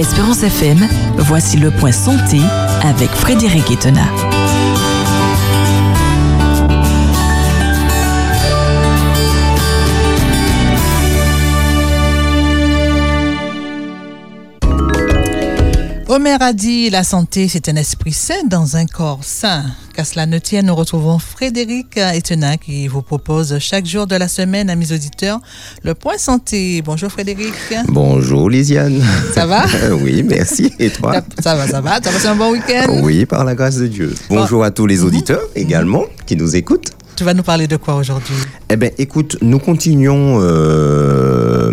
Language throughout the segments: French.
Espérance FM, voici le point santé avec Frédéric Etena. Omer a dit la santé, c'est un esprit sain dans un corps sain. Qu'à cela ne tienne, nous retrouvons Frédéric Etenin qui vous propose chaque jour de la semaine à mes auditeurs le point santé. Bonjour Frédéric. Bonjour Lisiane. Ça va? Oui, merci. Et toi? Ça va, ça va. Tu as passé un bon week-end? Oui, par la grâce de Dieu. Bonjour à tous les auditeurs également qui nous écoutent. Tu vas nous parler de quoi aujourd'hui? Eh bien, écoute, nous continuons euh,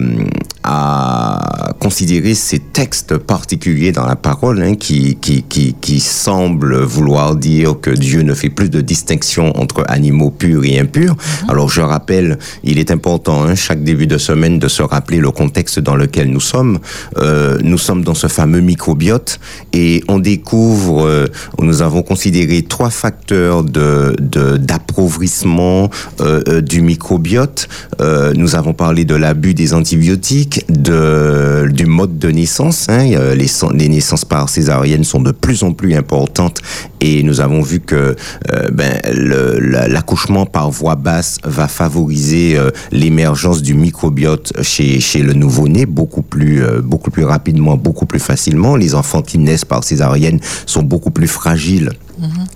à considérer ces textes particuliers dans la parole hein, qui, qui, qui, qui semblent vouloir dire que Dieu ne fait plus de distinction entre animaux purs et impurs. Mhm. Alors je rappelle, il est important hein, chaque début de semaine de se rappeler le contexte dans lequel nous sommes. Euh, nous sommes dans ce fameux microbiote et on découvre, euh, nous avons considéré trois facteurs de d'appauvrissement euh, euh, du microbiote. Euh, nous avons parlé de l'abus des antibiotiques de, du mode de naissance. Hein. Les, les, naissances par césarienne sont de plus en plus importantes et nous avons vu que euh, ben, l'accouchement par voie basse va favoriser euh, l'émergence du microbiote chez, chez le nouveau-né beaucoup plus, euh, beaucoup plus rapidement, beaucoup plus facilement. Les enfants qui naissent par césarienne sont beaucoup plus fragiles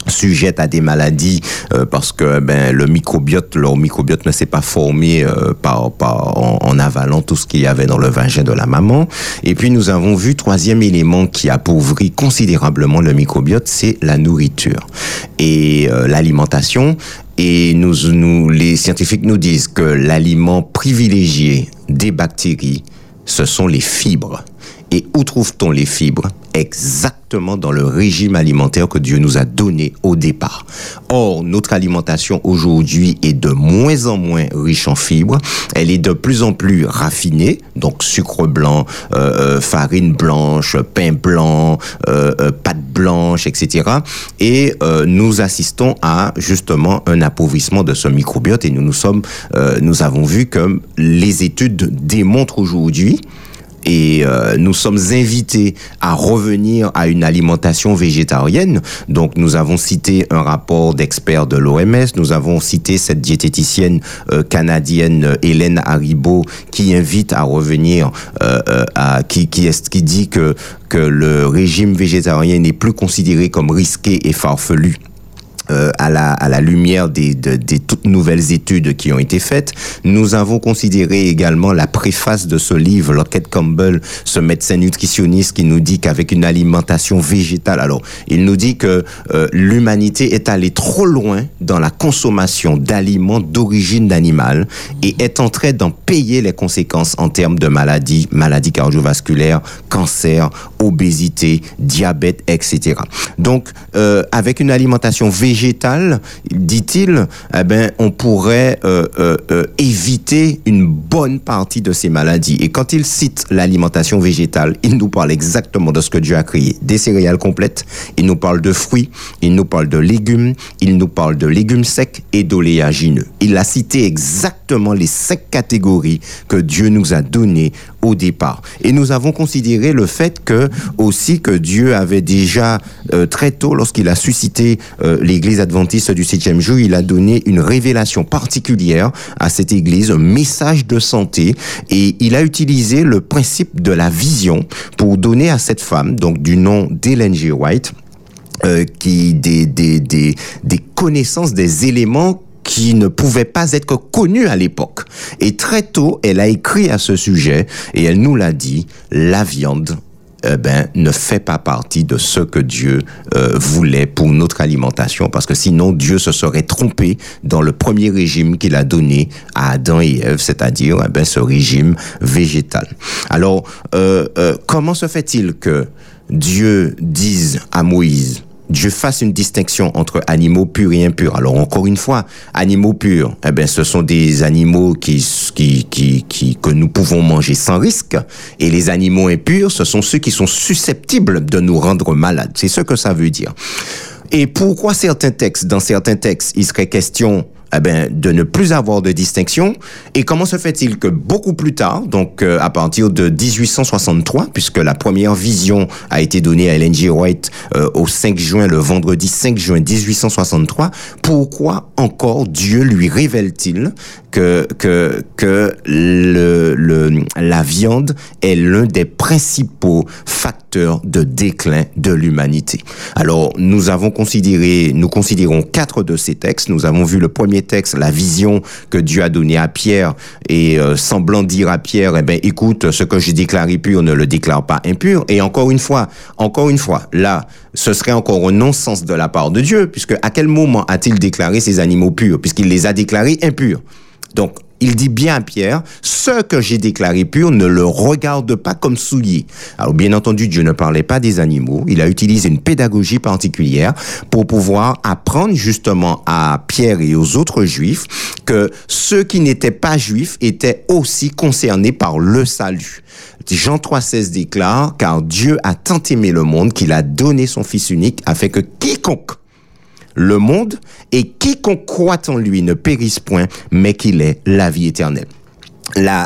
sujettes à des maladies euh, parce que ben le microbiote leur microbiote ne s'est pas formé euh, par, par en, avalant tout ce qu'il y avait dans le vagin de la maman. Et puis nous avons vu troisième élément qui appauvrit considérablement le microbiote c'est la nourriture et euh, l'alimentation. Et nous, nous les scientifiques nous disent que l'aliment privilégié des bactéries ce sont les fibres. Et où trouve-t-on les fibres? Exactement dans le régime alimentaire que Dieu nous a donné au départ. Or, notre alimentation aujourd'hui est de moins en moins riche en fibres. Elle est de plus en plus raffinée, donc sucre blanc, euh, euh farine blanche, pain blanc, euh, euh, pâte blanche, etc. Et euh, nous assistons à justement un appauvrissement de ce microbiote. Et nous nous sommes, nous avons vu que les études démontrent aujourd'hui et euh, nous sommes invités à revenir à une alimentation végétarienne. Donc nous avons cité un rapport d'experts de l'OMS, nous avons cité cette diététicienne euh, canadienne Hélène Haribo qui invite à revenir euh, à qui qui est qui dit que que le régime végétarien n'est plus considéré comme risqué et farfelu euh, à, la, à la lumière des, des toutes nouvelles études qui ont été faites, nous avons considéré également la préface de ce livre, Lockett Campbell, ce médecin nutritionniste qui nous dit qu'avec une alimentation végétale, alors il nous dit que euh, l'humanité est allée trop loin dans la consommation d'aliments d'origine d'animal et est en train d'en payer les conséquences en termes de maladies, maladies cardiovasculaires, cancer, obésité, diabète, etc. Donc, euh, avec une alimentation végétale, végétal, dit-il, eh ben, on pourrait euh, euh, euh, éviter une bonne partie de ces maladies. Et quand il cite l'alimentation végétale, il nous parle exactement de ce que Dieu a créé. Des céréales complètes, il nous parle de fruits, il nous parle de légumes, il nous parle de légumes secs et d'oléagineux. Il a cité exactement les cinq catégories que Dieu nous a données au départ. Et nous avons considéré le fait que aussi que Dieu avait déjà très tôt, lorsqu'il a suscité l'Église adventiste du septième jour, il a donné une révélation particulière à cette église, un message de santé, et il a utilisé le principe de la vision pour donner à cette femme, donc du nom d'Ellen G. White, euh, qui des, des connaissances, des éléments qui ne pouvaient pas être connus à l'époque. Et très tôt, elle a écrit à ce sujet et elle nous l'a dit, la viande eh ben, ne fait pas partie de ce que Dieu euh, voulait pour notre alimentation, parce que sinon Dieu se serait trompé dans le premier régime qu'il a donné à Adam et Ève, c'est-à-dire eh ben, ce régime végétal. Alors, euh, euh, comment se fait-il que Dieu dise à Moïse, Dieu fasse une distinction entre animaux purs et impurs. Alors encore une fois, animaux purs, eh ben ce sont des animaux qui, qui, qui, qui, que nous pouvons manger sans risque, et les animaux impurs, ce sont ceux qui sont susceptibles de nous rendre malades. C'est ce que ça veut dire. Et pourquoi certains textes, dans certains textes, il serait question eh ben, de ne plus avoir de distinction. Et comment se fait-il que beaucoup plus tard, donc euh, à partir de 1863, puisque la première vision a été donnée à Ellen G. White euh, au 5 juin, le vendredi 5 juin 1863, pourquoi encore Dieu lui révèle-t-il que que que le, le la viande est l'un des principaux facteurs de déclin de l'humanité? Alors nous avons considéré, nous considérons quatre de ces textes. Nous avons vu le premier texte, la vision que Dieu a donnée à Pierre et euh, semblant dire à Pierre, eh ben écoute, ce que j'ai déclaré pur ne le déclare pas impur. Et encore une fois, encore une fois, là, ce serait encore un non-sens de la part de Dieu, puisque à quel moment a-t-il déclaré ces animaux purs, puisqu'il les a déclarés impurs? Donc, il dit bien à Pierre, ce que j'ai déclaré pur ne le regarde pas comme souillé. Alors bien entendu, Dieu ne parlait pas des animaux, il a utilisé une pédagogie particulière pour pouvoir apprendre justement à Pierre et aux autres juifs que ceux qui n'étaient pas juifs étaient aussi concernés par le salut. Jean 3,16 déclare, car Dieu a tant aimé le monde qu'il a donné son Fils unique afin que quiconque le monde, et quiconque croit en lui ne périsse point, mais qu'il ait la vie éternelle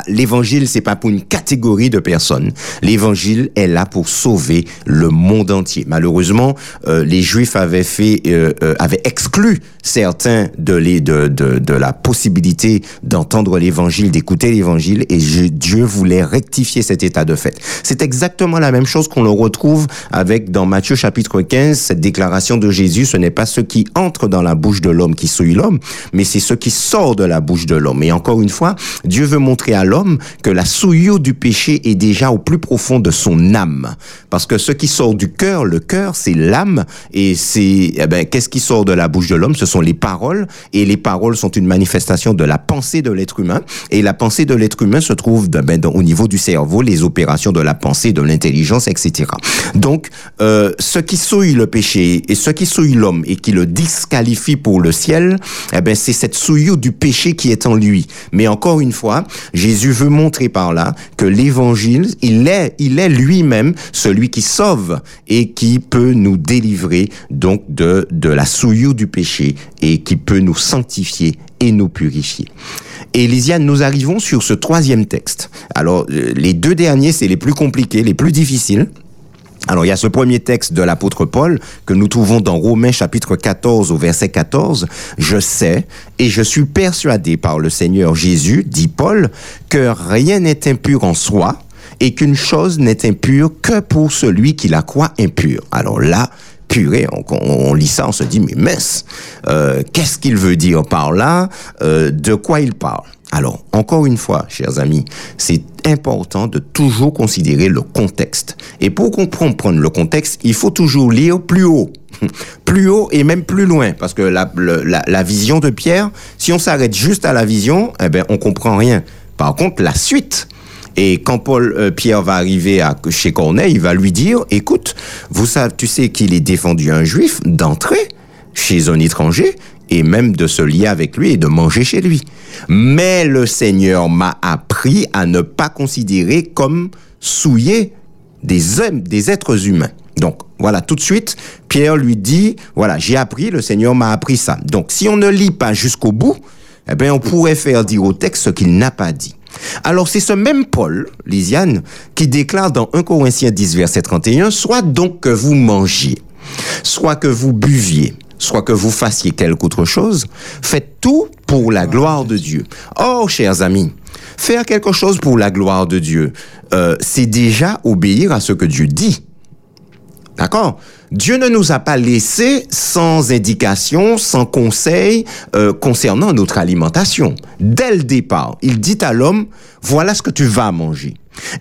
l'évangile c'est pas pour une catégorie de personnes. L'évangile est là pour sauver le monde entier. Malheureusement, euh, les Juifs avaient fait, euh, euh, avaient exclu certains de les de de, de la possibilité d'entendre l'évangile, d'écouter l'évangile, et Dieu voulait rectifier cet état de fait. C'est exactement la même chose qu'on le retrouve avec dans Matthieu chapitre 15 cette déclaration de Jésus. Ce n'est pas ce qui entre dans la bouche de l'homme qui souille l'homme, mais c'est ce qui sort de la bouche de l'homme. Et encore une fois, Dieu veut montrer montrer à l'homme que la souillure du péché est déjà au plus profond de son âme. Parce que ce qui sort du cœur, le cœur, c'est l'âme. Et c'est, eh ben, qu'est-ce qui sort de la bouche de l'homme? Ce sont les paroles. Et les paroles sont une manifestation de la pensée de l'être humain. Et la pensée de l'être humain se trouve ben, au niveau du cerveau, les opérations de la pensée, de l'intelligence, etc. Donc, euh, ce qui souille le péché et ce qui souille l'homme et qui le disqualifie pour le ciel, eh ben, c'est cette souillure du péché qui est en lui. Mais encore une fois, Jésus veut montrer par là que l'évangile, il est, il est lui-même celui qui sauve et qui peut nous délivrer donc de, de la souillure du péché et qui peut nous sanctifier et nous purifier. Et nous arrivons sur ce troisième texte. Alors, euh, les deux derniers, c'est les plus compliqués, les plus difficiles. Alors, il y a ce premier texte de l'apôtre Paul que nous trouvons dans Romains chapitre 14 au verset 14. Je sais et je suis persuadé par le Seigneur Jésus, dit Paul, que rien n'est impur en soi et qu'une chose n'est impure que pour celui qui la croit impure. Alors là, purée, on, lit ça, on se dit, mais mince, euh, qu'est-ce qu'il veut dire par là? Euh, De quoi il parle? Alors, encore une fois, chers amis, c'est important de toujours considérer le contexte. Et pour comprendre le contexte, il faut toujours lire plus haut. Plus haut et même plus loin. Parce que la, la, vision de Pierre, si on s'arrête juste à la vision, eh ben, on comprend rien. Par contre, la suite, et quand Paul euh, Pierre va arriver à, chez Corneille, il va lui dire, écoute, vous savez, tu sais qu'il est défendu un juif d'entrer chez un étranger et même de se lier avec lui et de manger chez lui. Mais le Seigneur m'a appris à ne pas considérer comme souiller des des êtres humains. Donc, voilà, tout de suite, Pierre lui dit, voilà, j'ai appris, le Seigneur m'a appris ça. Donc, si on ne lit pas jusqu'au bout, eh bien, on pourrait faire dire au texte ce qu'il n'a pas dit. Alors, c'est ce même Paul, Lisiane, qui déclare dans 1 Corinthiens 10, verset 31, soit donc que vous mangiez, soit que vous buviez, soit que vous fassiez quelque autre chose, faites tout pour la gloire de Dieu. Oh, chers amis, faire quelque chose pour la gloire de Dieu, euh, c'est déjà obéir à ce que Dieu dit. D'accord? Dieu ne nous a pas laissé sans indication, sans conseil euh, concernant notre alimentation. Dès le départ, il dit à l'homme, voilà ce que tu vas manger.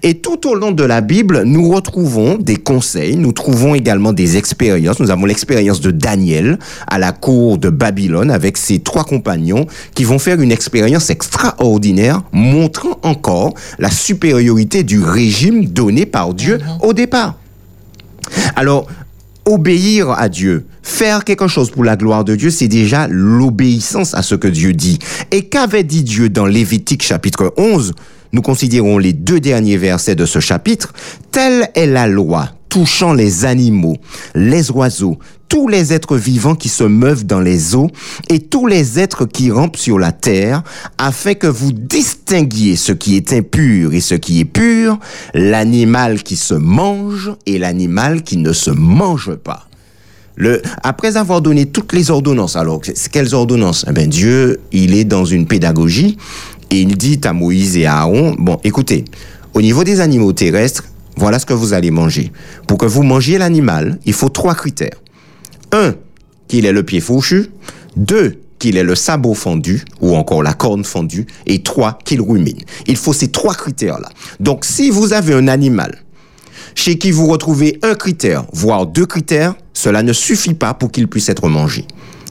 Et tout au long de la Bible, nous retrouvons des conseils, nous trouvons également des expériences. Nous avons l'expérience de Daniel à la cour de Babylone avec ses trois compagnons qui vont faire une expérience extraordinaire montrant encore la supériorité du régime donné par Dieu au départ. Alors, obéir à Dieu, faire quelque chose pour la gloire de Dieu, c'est déjà l'obéissance à ce que Dieu dit. Et qu'avait dit Dieu dans Lévitique chapitre 11 Nous considérons les deux derniers versets de ce chapitre. Telle est la loi touchant les animaux, les oiseaux, tous les êtres vivants qui se meuvent dans les eaux et tous les êtres qui rampent sur la terre, afin que vous distinguiez ce qui est impur et ce qui est pur, l'animal qui se mange et l'animal qui ne se mange pas. Après avoir donné toutes les ordonnances, alors quelles ordonnances? Eh ben, Dieu, il est dans une pédagogie et il dit à Moïse et à Aaron, bon, écoutez, au niveau des animaux terrestres, voilà ce que vous allez manger. Pour que vous mangiez l'animal, il faut trois critères. Un, qu'il ait le pied fourchu. Deux, qu'il ait le sabot fendu ou encore la corne fendue. Et trois, qu'il rumine. Il faut ces trois critères-là. Donc, si vous avez un animal chez qui vous retrouvez un critère, voire deux critères, cela ne suffit pas pour qu'il puisse être mangé.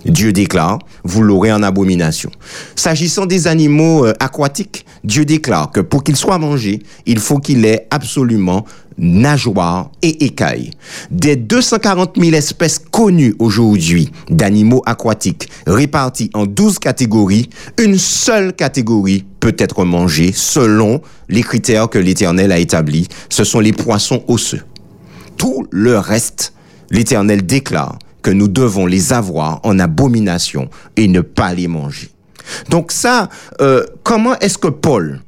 Dieu déclare, vous l'aurez en abomination. S'agissant des animaux euh, aquatiques, Dieu déclare que pour qu'il soit mangé, il faut qu'il ait absolument nageoires et écailles. Des 240 000 espèces connues aujourd'hui d'animaux aquatiques réparties en 12 catégories, une seule catégorie peut être mangée selon les critères que l'Éternel a établis. Ce sont les poissons osseux. Tout le reste, l'Éternel déclare que nous devons les avoir en abomination et ne pas les manger. Donc ça, euh, comment est-ce que Paul,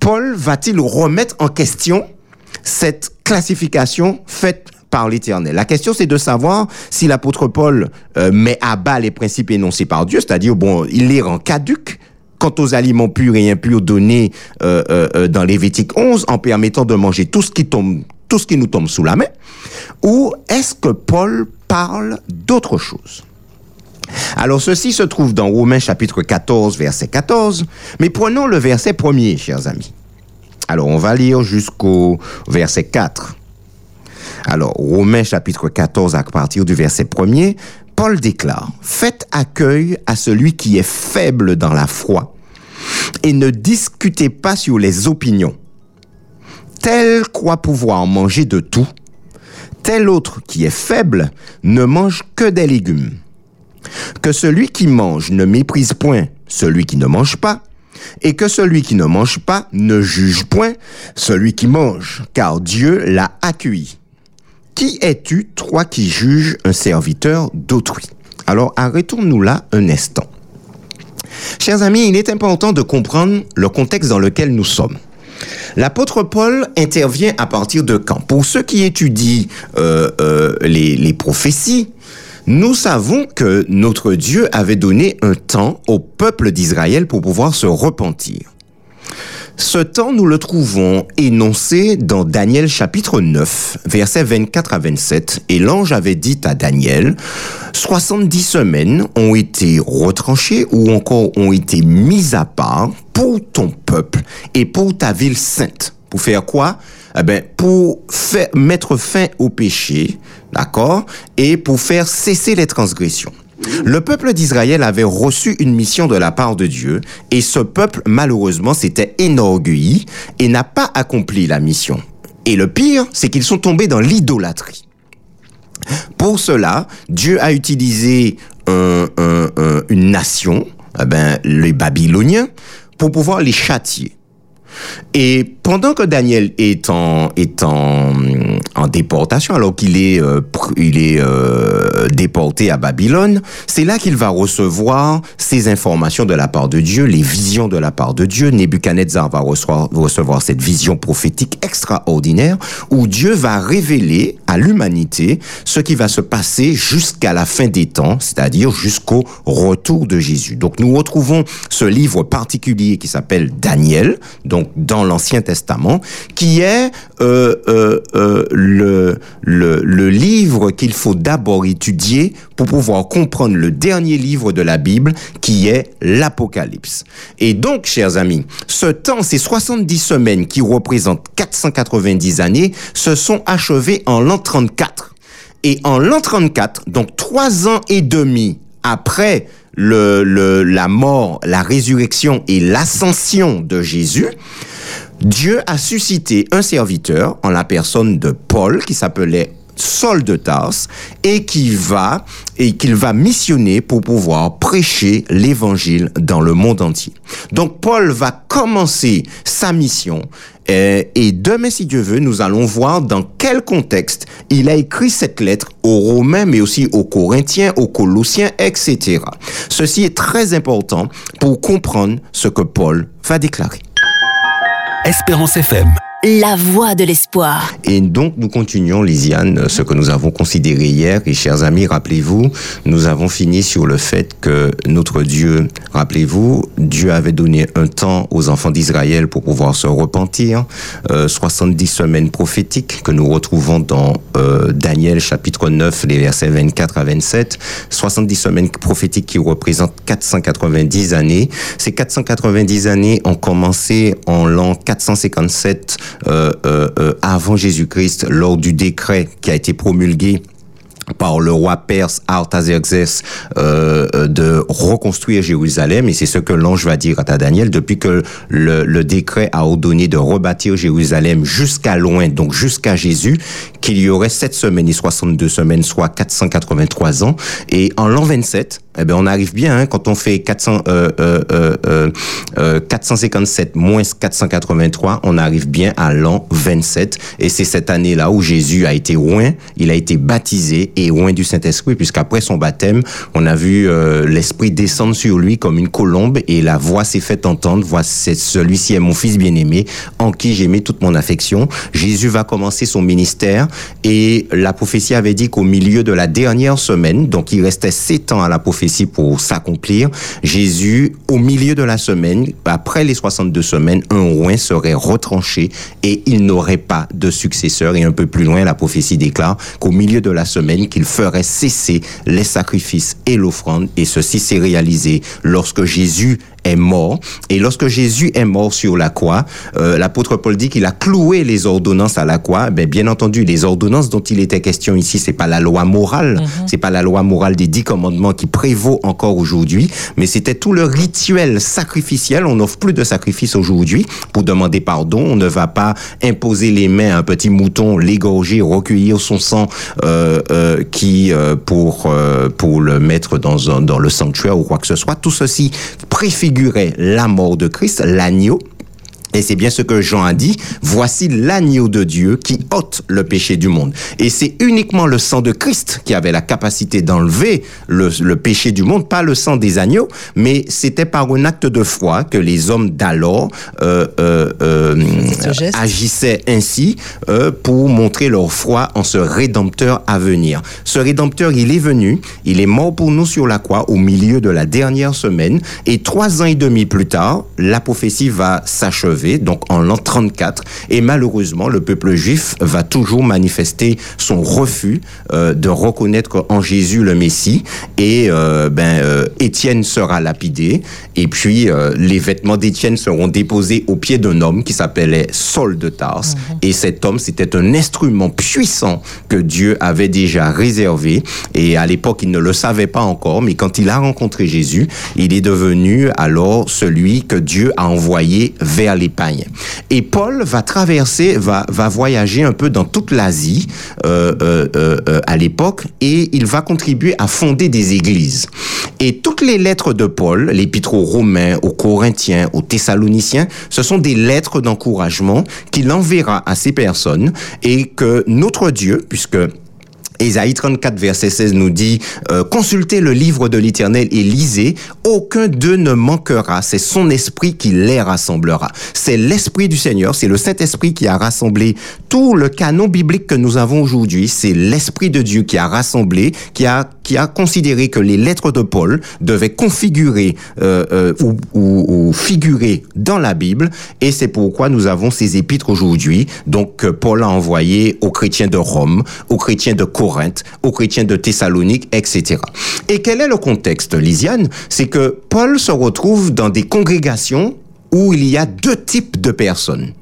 Paul va-t-il remettre en question cette classification faite par l'Éternel? La question, c'est de savoir si l'apôtre Paul euh, met à bas les principes énoncés par Dieu, c'est-à-dire, bon, il les rend caduques quant aux aliments purs et impurs donnés euh, euh, dans Lévitique 11 en permettant de manger tout ce qui tombe, tout ce qui nous tombe sous la main, ou est-ce que Paul parle d'autre chose. Alors ceci se trouve dans Romains chapitre 14, verset 14, mais prenons le verset premier, chers amis. Alors on va lire jusqu'au verset 4. Alors Romains chapitre 14 à partir du verset premier, Paul déclare, Faites accueil à celui qui est faible dans la foi et ne discutez pas sur les opinions. Tel croit pouvoir manger de tout, tel autre qui est faible ne mange que des légumes. Que celui qui mange ne méprise point celui qui ne mange pas, et que celui qui ne mange pas ne juge point celui qui mange, car Dieu l'a accueilli. Qui es-tu, toi qui juges un serviteur d'autrui? Alors arrêtons-nous là un instant. Chers amis, il est important de comprendre le contexte dans lequel nous sommes. L'apôtre Paul intervient à partir de quand? Pour ceux qui étudient euh, euh, les, les prophéties, nous savons que notre Dieu avait donné un temps au peuple d'Israël pour pouvoir se repentir. Ce temps, nous le trouvons énoncé dans Daniel chapitre 9, versets 24 à 27, et l'ange avait dit à Daniel, 70 semaines ont été retranchées ou encore ont été mises à part pour ton peuple et pour ta ville sainte. Pour faire quoi? Eh ben, pour faire, mettre fin au péché, d'accord, et pour faire cesser les transgressions. Le peuple d'Israël avait reçu une mission de la part de Dieu et ce peuple, malheureusement, s'était énorgueilli et n'a pas accompli la mission. Et le pire, c'est qu'ils sont tombés dans l'idolâtrie. Pour cela, Dieu a utilisé une nation, eh ben, les Babyloniens, pour pouvoir les châtier. Et pendant que Daniel est en, est en, en déportation, alors qu'il est, euh, il est euh, déporté à Babylone, c'est là qu'il va recevoir ces informations de la part de Dieu, les visions de la part de Dieu. Nebuchadnezzar va recevoir, recevoir cette vision prophétique extraordinaire où Dieu va révéler à l'humanité ce qui va se passer jusqu'à la fin des temps, c'est-à-dire jusqu'au retour de Jésus. Donc nous retrouvons ce livre particulier qui s'appelle Daniel, donc dans l'Ancien Testament, qui est euh, euh, euh, le, livre qu'il faut d'abord étudier pour pouvoir comprendre le dernier livre de la Bible, qui est l'Apocalypse. Et donc, chers amis, ce temps, ces 70 semaines qui représentent 490 années, se sont achevées en l'an 34. Et en l'an 34, donc trois ans et demi après la mort, la résurrection et l'ascension de Jésus, Dieu a suscité un serviteur en la personne de Paul qui s'appelait Saul de Tarse et qui va et qu'il va missionner pour pouvoir prêcher l'évangile dans le monde entier. Donc Paul va commencer sa mission euh, et demain, si Dieu veut, nous allons voir dans quel contexte il a écrit cette lettre aux Romains, mais aussi aux Corinthiens, aux Colossiens, etc. Ceci est très important pour comprendre ce que Paul va déclarer. Espérance FM la voix de l'espoir. Et donc, nous continuons, Lisiane, ce que nous avons considéré hier. Et chers amis, rappelez-vous, nous avons fini sur le fait que notre Dieu, rappelez-vous, Dieu avait donné un temps aux enfants d'Israël pour pouvoir se repentir. Euh, 70 semaines prophétiques que nous retrouvons dans euh, Daniel chapitre 9, les versets 24 à 27. 70 semaines prophétiques qui représentent 490 années. Ces 490 années ont commencé en l'an 457 euh, euh, euh, avant Jésus-Christ, lors du décret qui a été promulgué par le roi perse Artaxerxès euh, de reconstruire Jérusalem. Et c'est ce que l'ange va dire à Daniel. Depuis que le, le décret a ordonné de rebâtir Jérusalem jusqu'à loin donc jusqu'à Jésus qu'il y aurait 7 semaines et 62 semaines soit 483 ans. Et en l'an 27 eh ben on arrive bien hein, quand on fait 400, euh, euh, euh, 457 moins 483, on arrive bien à l'an 27. Et c'est cette année-là où Jésus a été loin, il a été baptisé et loin du Saint-Esprit, puisqu'après son baptême, on a vu l'Esprit descendre sur lui comme une colombe et la voix s'est fait entendre. Voici, celui-ci est mon fils bien-aimé, en qui j'ai mis toute mon affection. Jésus va commencer son ministère et la prophétie avait dit qu'au milieu de la dernière semaine, donc il restait sept ans à la prophétie, pour s'accomplir. Jésus, au milieu de la semaine, après les 62 semaines, un roi serait retranché et il n'aurait pas de successeur. Et un peu plus loin, la prophétie déclare qu'au milieu de la semaine, qu'il ferait cesser les sacrifices et l'offrande. Et ceci s'est réalisé lorsque Jésus est mort. Et lorsque Jésus est mort sur la croix, euh, l'apôtre Paul dit qu'il a cloué les ordonnances à la croix. Ben, bien entendu, les ordonnances dont il était question ici, c'est pas la loi morale, c'est pas la loi morale des dix commandements qui prévaut encore aujourd'hui, mais c'était tout le rituel sacrificiel. On n'offre plus de sacrifice aujourd'hui pour demander pardon. On ne va pas imposer les mains à un petit mouton, l'égorger, recueillir son sang euh, euh, qui euh, pour euh, pour le mettre dans un, dans le sanctuaire ou quoi que ce soit. Tout ceci préfigurait la mort de Christ, l'agneau et c'est bien ce que Jean a dit, voici l'agneau de Dieu qui ôte le péché du monde. Et c'est uniquement le sang de Christ qui avait la capacité d'enlever le, le, péché du monde, pas le sang des agneaux, mais c'était par un acte de foi que les hommes d'alors euh, euh, euh, agissaient ainsi euh, pour montrer leur foi en ce rédempteur à venir. Ce rédempteur, il est venu, il est mort pour nous sur la croix au milieu de la dernière semaine, et trois ans et demi plus tard, la prophétie va s'achever donc en l'an 34. Et malheureusement, le peuple juif va toujours manifester son refus euh, de reconnaître en Jésus le Messie. Et euh, ben euh, Étienne sera lapidé. Et puis euh, les vêtements d'Étienne seront déposés au pied d'un homme qui s'appelait Saul de Tarse. Mm -hmm. Et cet homme, c'était un instrument puissant que Dieu avait déjà réservé. Et à l'époque, il ne le savait pas encore. Mais quand il a rencontré Jésus, il est devenu alors celui que Dieu a envoyé vers les Et Paul va traverser, va, va voyager un peu dans toute l'Asie euh, euh, euh, à l'époque et il va contribuer à fonder des églises. Et toutes les lettres de Paul, l'épître aux Romains, aux Corinthiens, aux Thessaloniciens, ce sont des lettres d'encouragement qu'il enverra à ces personnes et que notre Dieu, puisque Ésaïe 34, verset 16 nous dit euh, Consultez le livre de l'Éternel et lisez, aucun d'eux ne manquera, c'est son esprit qui les rassemblera. C'est l'esprit du Seigneur, c'est le Saint-Esprit qui a rassemblé tout le canon biblique que nous avons aujourd'hui, c'est l'esprit de Dieu qui a rassemblé, qui a qui a considéré que les lettres de Paul devaient configurer euh, euh, ou, ou, ou, figurer dans la Bible, et c'est pourquoi nous avons ces épîtres aujourd'hui. Donc que Paul a envoyé aux chrétiens de Rome, aux chrétiens de Corinthe, aux chrétiens de Thessalonique, etc. Et quel est le contexte, Lisiane C'est que Paul se retrouve dans des congrégations où il y a deux types de personnes.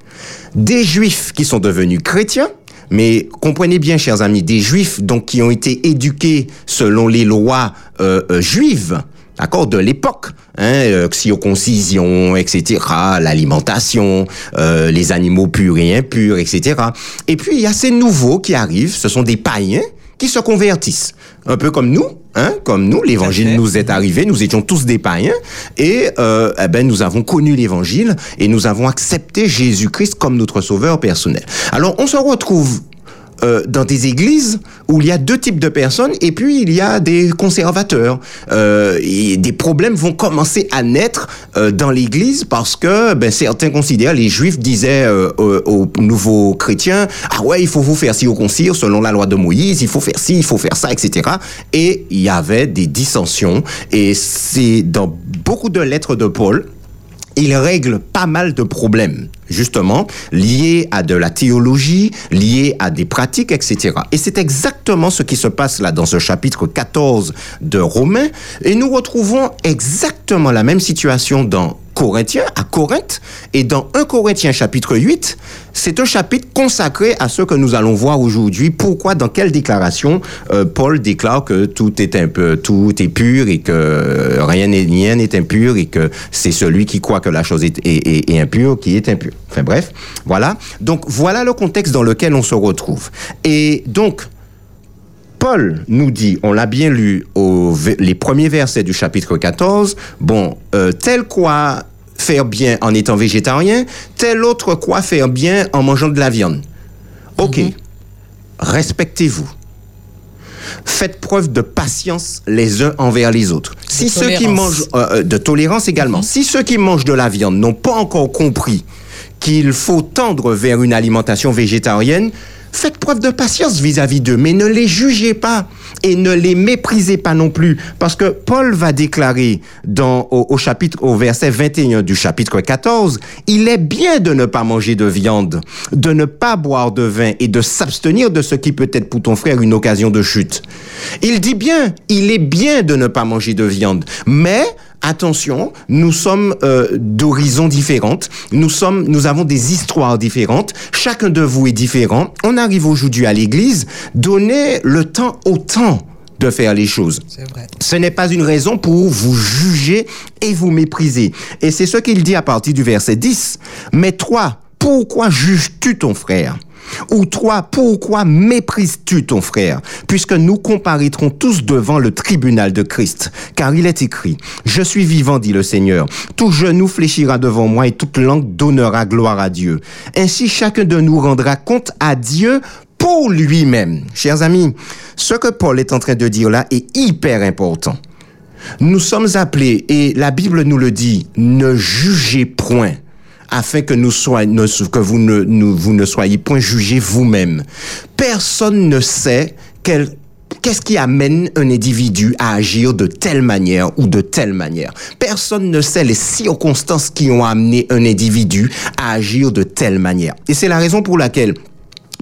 Des juifs qui sont devenus chrétiens mais comprenez bien, chers amis, des juifs donc qui ont été éduqués selon les lois euh, euh, juives, d'accord, de l'époque, hein, euh, circoncision, etc., l'alimentation, euh, les animaux purs et impurs, etc. Et puis il y a ces nouveaux qui arrivent, ce sont des païens qui se convertissent, un peu comme nous, hein, comme nous, l'évangile nous est arrivé, nous étions tous des païens, et euh, eh ben nous avons connu l'évangile et nous avons accepté Jésus-Christ comme notre sauveur personnel. Alors on se retrouve euh, dans des églises où il y a deux types de personnes et puis il y a des conservateurs. Euh, et des problèmes vont commencer à naître euh, dans l'église parce que ben, certains considèrent, les juifs disaient aux, aux nouveaux chrétiens, ah ouais, il faut vous faire ci au concile selon la loi de Moïse, il faut faire ci, il faut faire ça, etc. Et il y avait des dissensions et c'est dans beaucoup de lettres de Paul, il règle pas mal de problèmes, justement, liés à de la théologie, liés à des pratiques, etc. Et c'est exactement ce qui se passe là dans ce chapitre 14 de Romains. Et nous retrouvons exactement la même situation dans Corinthiens, à Corinthe, et dans 1 Corinthiens chapitre 8, c'est un chapitre consacré à ce que nous allons voir aujourd'hui. Pourquoi, dans quelle déclaration euh, Paul déclare que tout est un peu, tout est pur et que rien n'est rien n'est impur et que c'est celui qui croit que la chose est, est impure qui est impur. Enfin bref, voilà. Donc voilà le contexte dans lequel on se retrouve. Et donc Paul nous dit, on l'a bien lu aux les premiers versets du chapitre 14, bon, euh, tel quoi faire bien en étant végétarien, tel autre quoi faire bien en mangeant de la viande. Ok, respectez-vous. Faites preuve de patience les uns envers les autres. Si ceux qui mangent euh, de tolérance également, si ceux qui mangent de la viande n'ont pas encore compris qu'il faut tendre vers une alimentation végétarienne, faites preuve de patience vis-à-vis d'eux, mais ne les jugez pas et ne les méprisez pas non plus, parce que Paul va déclarer dans, au, chapitre, au verset 21 du chapitre 14, il est bien de ne pas manger de viande, de ne pas boire de vin et de s'abstenir de ce qui peut être pour ton frère une occasion de chute. Il dit bien, il est bien de ne pas manger de viande, mais attention, nous sommes euh, d'horizons différentes, nous sommes, nous avons des histoires différentes. Chacun de vous est différent. On arrive aujourd'hui à l'église, donnez le temps au temps de faire les choses. Ce n'est pas une raison pour vous juger et vous mépriser. Et c'est ce qu'il dit à partir du verset 10. Mais toi, pourquoi juges-tu ton frère? Ou toi, pourquoi méprises-tu ton frère? Puisque nous comparaîtrons tous devant le tribunal de Christ. Car il est écrit, Je suis vivant, dit le Seigneur. Tout genou fléchira devant moi et toute langue donnera gloire à Dieu. Ainsi chacun de nous rendra compte à Dieu pour lui-même. Chers amis, ce que Paul est en train de dire là est hyper important. Nous sommes appelés, et la Bible nous le dit, ne jugez point afin que nous soyons, que vous ne, vous ne soyez point jugés vous-même. Personne ne sait quel Qu'est-ce qui amène un individu à agir de telle manière ou de telle manière Personne ne sait les circonstances qui ont amené un individu à agir de telle manière. Et c'est la raison pour laquelle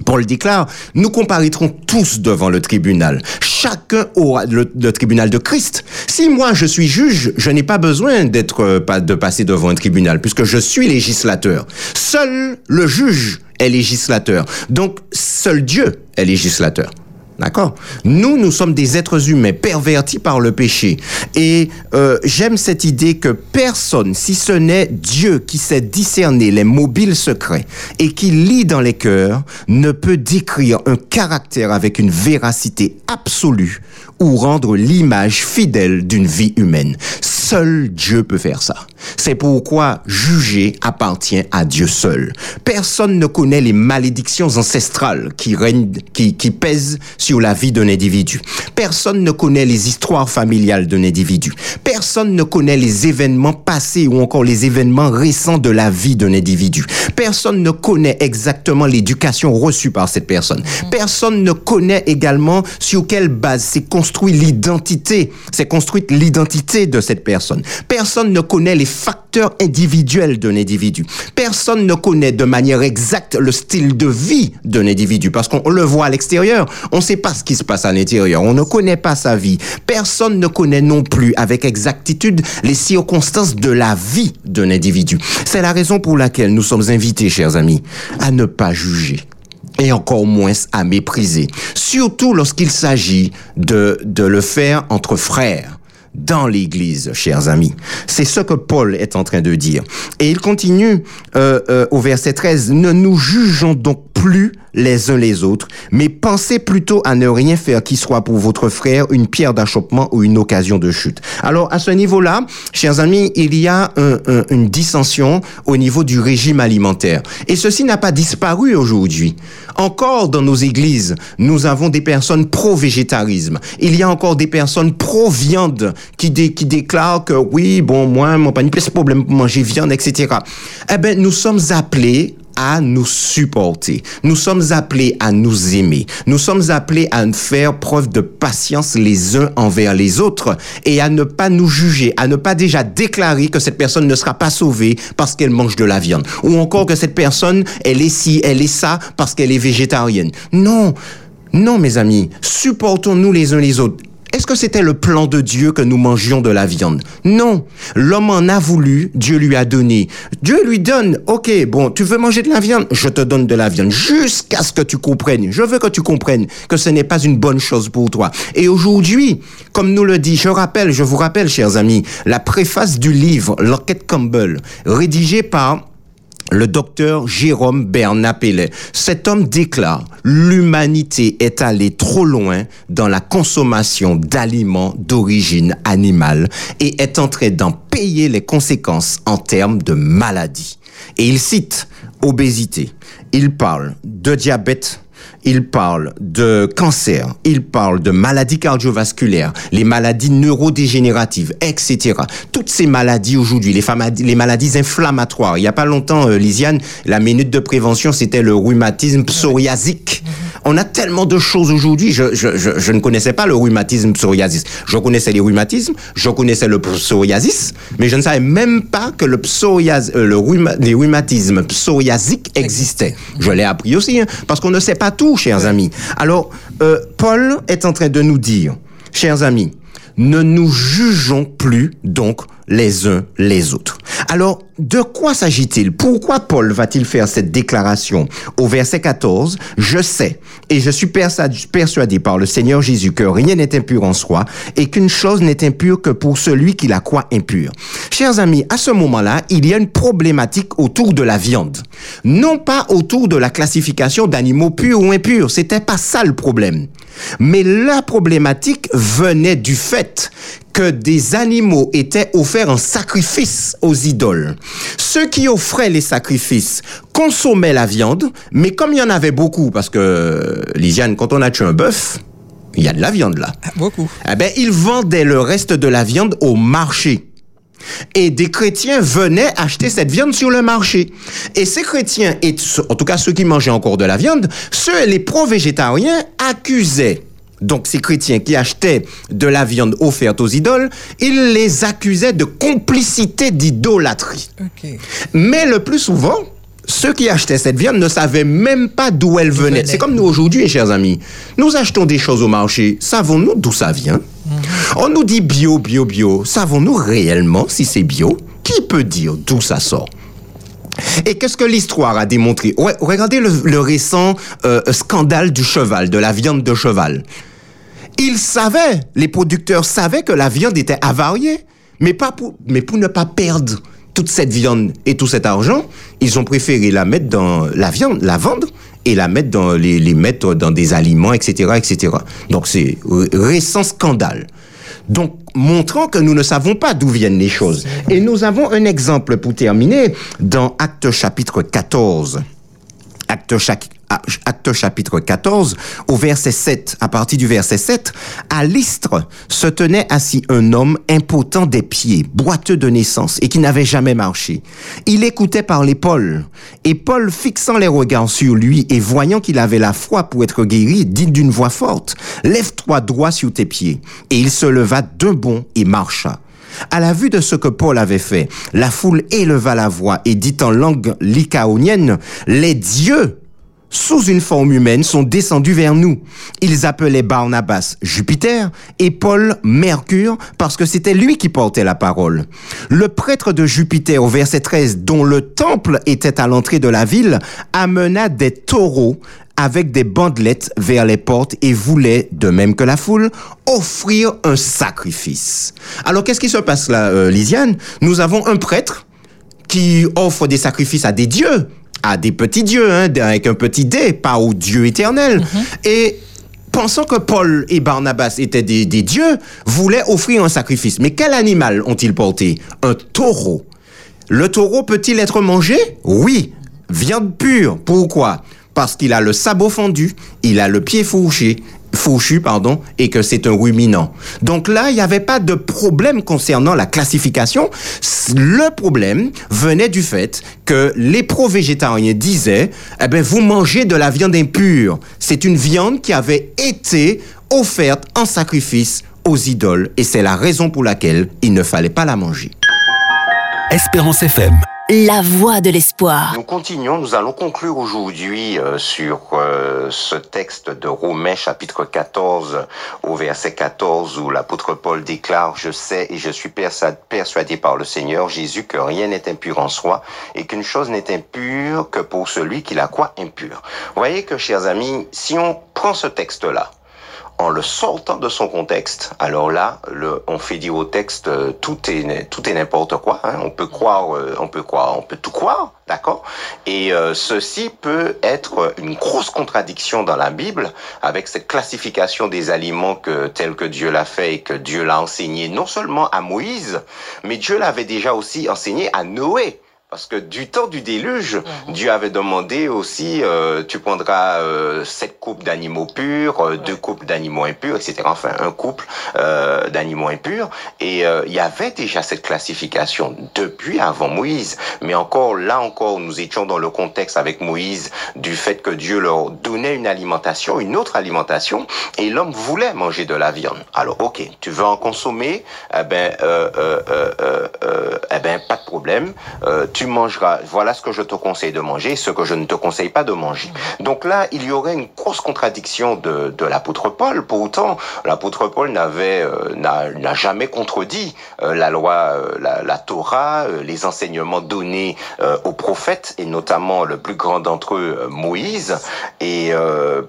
Paul déclare, nous comparaîtrons tous devant le tribunal. Chacun aura le, le, tribunal de Christ. Si moi je suis juge, je n'ai pas besoin d'être de passer devant un tribunal puisque je suis législateur. Seul le juge est législateur. Donc seul Dieu est législateur. D'accord Nous, nous sommes des êtres humains pervertis par le péché. Et euh, j'aime cette idée que personne, si ce n'est Dieu qui sait discerner les mobiles secrets et qui lit dans les cœurs, ne peut décrire un caractère avec une véracité absolue ou rendre l'image fidèle d'une vie humaine. Seul Dieu peut faire ça. C'est pourquoi juger appartient à Dieu seul. Personne ne connaît les malédictions ancestrales qui pèsent sur la vie d'un individu. Personne ne connaît les histoires familiales d'un individu. Personne ne connaît les événements passés ou encore les événements récents de la vie d'un individu. Personne ne connaît exactement l'éducation reçue par cette personne. Personne ne connaît également sur quelle base s'est construit l'identité, s'est construite l'identité de cette personne. Personne ne connaît les facteurs individuels d'un individu. Personne ne connaît de manière exacte le style de vie d'un individu parce qu'on le voit à l'extérieur. On ne sait pas ce qui se passe à l'intérieur. On ne connaît pas sa vie. Personne ne connaît non plus avec exactitude les circonstances de la vie d'un individu. C'est la raison pour laquelle nous sommes invités, chers amis, à ne pas juger et encore moins à mépriser, surtout lorsqu'il s'agit de, de le faire entre frères dans l'Église, chers amis. C'est ce que Paul est en train de dire. Et il continue euh, euh, au verset 13, ne nous jugeons donc plus les uns les autres, mais pensez plutôt à ne rien faire qui soit pour votre frère une pierre d'achoppement ou une occasion de chute. Alors, à ce niveau-là, chers amis, il y a un, un, une dissension au niveau du régime alimentaire. Et ceci n'a pas disparu aujourd'hui. Encore dans nos églises, nous avons des personnes pro-végétarisme. Il y a encore des personnes pro-viande qui, dé, qui déclarent que oui, bon, moi, mon panier, pas de problème pour manger viande, etc. Eh ben, nous sommes appelés à nous supporter. Nous sommes appelés à nous aimer. Nous sommes appelés à faire preuve de patience les uns envers les autres et à ne pas nous juger, à ne pas déjà déclarer que cette personne ne sera pas sauvée parce qu'elle mange de la viande ou encore que cette personne, elle est ci, elle est ça parce qu'elle est végétarienne. Non. Non, mes amis, supportons-nous les uns les autres. Est-ce que c'était le plan de Dieu que nous mangions de la viande? Non. L'homme en a voulu, Dieu lui a donné. Dieu lui donne, ok, bon, tu veux manger de la viande? Je te donne de la viande jusqu'à ce que tu comprennes. Je veux que tu comprennes que ce n'est pas une bonne chose pour toi. Et aujourd'hui, comme nous le dit, je rappelle, je vous rappelle, chers amis, la préface du livre L'enquête Campbell, rédigée par le docteur Jérôme Bernapellet. Cet homme déclare l'humanité est allée trop loin dans la consommation d'aliments d'origine animale et est en train d'en payer les conséquences en termes de maladies. Et il cite obésité, il parle de diabète, il parle de cancer, il parle de maladies cardiovasculaires, les maladies neurodégénératives, etc. Toutes ces maladies aujourd'hui, les, maladies inflammatoires. Il n'y a pas longtemps, euh, Lisiane, la minute de prévention, c'était le rhumatisme psoriasique. On a tellement de choses aujourd'hui. Je, je, je, je, ne connaissais pas le rhumatisme psoriasis. Je connaissais les rhumatismes, je connaissais le psoriasis, mais je ne savais même pas que le psoriasis, euh, le rhuma, les rhumatismes psoriasiques existaient. Je l'ai appris aussi, hein, parce qu'on ne sait pas tout, chers amis. Alors, euh, Paul est en train de nous dire, chers amis, ne nous jugeons plus donc les uns les autres. Alors, de quoi s'agit-il? Pourquoi Paul va-t-il faire cette déclaration? Au verset 14, je sais et je suis persuadé par le Seigneur Jésus que rien n'est impur en soi et qu'une chose n'est impure que pour celui qui la croit impure. Chers amis, à ce moment-là, il y a une problématique autour de la viande. Non pas autour de la classification d'animaux purs ou impurs, c'était pas ça le problème. Mais la problématique venait du fait que des animaux étaient offerts en sacrifice aux idoles. Ceux qui offraient les sacrifices consommaient la viande, mais comme il y en avait beaucoup, parce que, Lisiane, quand on a tué un bœuf, il y a de la viande là. Beaucoup. Eh ben, ils vendaient le reste de la viande au marché. Et des chrétiens venaient acheter cette viande sur le marché. Et ces chrétiens, et en tout cas ceux qui mangeaient encore de la viande, ceux, les pro-végétariens, accusaient donc ces chrétiens qui achetaient de la viande offerte aux idoles, ils les accusaient de complicité d'idolâtrie. Okay. Mais le plus souvent, ceux qui achetaient cette viande ne savaient même pas d'où elle venait. C'est comme nous aujourd'hui, chers amis. Nous achetons des choses au marché. Savons-nous d'où ça vient? -hmm. On nous dit bio, bio, bio. Savons-nous réellement si c'est bio? Qui peut dire d'où ça sort? Et qu'est-ce que l'histoire a démontré? Regardez le, le récent euh, scandale du cheval, de la viande de cheval. Ils savaient, les producteurs savaient que la viande était avariée, mais, pas pour, mais pour ne pas perdre toute cette viande et tout cet argent, ils ont préféré la mettre dans la viande, la vendre et la mettre dans les, mettre dans des aliments, etc., etc. Donc c'est récent scandale. Donc, montrant que nous ne savons pas d'où viennent les choses. Et nous avons un exemple pour terminer dans Acte chapitre 14. Acte, chapitre Acte chapitre 14, au verset 7, à partir du verset 7, à l'Istre se tenait assis un homme impotent des pieds, boiteux de naissance et qui n'avait jamais marché. Il écoutait parler Paul, et Paul, fixant les regards sur lui et voyant qu'il avait la foi pour être guéri, dit d'une voix forte, Lève-toi droit sur tes pieds. Et il se leva d'un bond et marcha. À la vue de ce que Paul avait fait, la foule éleva la voix et dit en langue lycaonienne, Les dieux sous une forme humaine, sont descendus vers nous. Ils appelaient Barnabas Jupiter et Paul Mercure parce que c'était lui qui portait la parole. Le prêtre de Jupiter au verset 13, dont le temple était à l'entrée de la ville, amena des taureaux avec des bandelettes vers les portes et voulait, de même que la foule, offrir un sacrifice. Alors qu'est-ce qui se passe là, euh, Lisiane Nous avons un prêtre qui offre des sacrifices à des dieux, à des petits dieux, hein, avec un petit dé, pas au Dieu éternel. Et pensant que Paul et Barnabas étaient des, des dieux, voulaient offrir un sacrifice. Mais quel animal ont-ils porté? Un taureau. Le taureau peut-il être mangé? Oui. Viande pure. Pourquoi? Parce qu'il a le sabot fendu, il a le pied fourché, fourchu, pardon, et que c'est un ruminant. Donc là, il n'y avait pas de problème concernant la classification. Le problème venait du fait que les pro-végétariens disaient, eh ben, vous mangez de la viande impure. C'est une viande qui avait été offerte en sacrifice aux idoles, et c'est la raison pour laquelle il ne fallait pas la manger. Espérance FM. La voix de l'espoir. Nous continuons, nous allons conclure aujourd'hui euh, sur euh, ce texte de Romains chapitre 14 au verset 14 où l'apôtre Paul déclare Je sais et je suis persuadé par le Seigneur Jésus que rien n'est impur en soi et qu'une chose n'est impure que pour celui qui la croit impure. Vous voyez que, chers amis, si on prend ce texte-là, en le sortant de son contexte, alors là, le, on fait dire au texte euh, tout est tout est n'importe quoi. hein. On peut croire, euh, on peut croire, on peut tout croire, d'accord? Et euh, ceci peut être une grosse contradiction dans la Bible avec cette classification des aliments que tel que Dieu l'a fait et que Dieu l'a enseigné non seulement à Moïse, mais Dieu l'avait déjà aussi enseigné à Noé. Parce que du temps du déluge, Dieu avait demandé aussi, euh, tu prendras euh, sept couples d'animaux purs, euh, deux couples d'animaux impurs, etc. Enfin, un couple euh, d'animaux impurs. Et euh, il y avait déjà cette classification depuis avant Moïse. Mais encore là encore, nous étions dans le contexte avec Moïse du fait que Dieu leur donnait une alimentation, une autre alimentation, et l'homme voulait manger de la viande. Alors, ok, tu veux en consommer, eh ben, euh, euh, euh, euh, euh, eh ben, pas de problème. Tu mangeras. Voilà ce que je te conseille de manger, ce que je ne te conseille pas de manger. Donc là, il y aurait une grosse contradiction de, de l'apôtre Paul. Pourtant, l'apôtre Paul n'avait euh, n'a jamais contredit euh, la loi, euh, la, la Torah, euh, les enseignements donnés euh, aux prophètes et notamment le plus grand d'entre eux, euh, Moïse. Et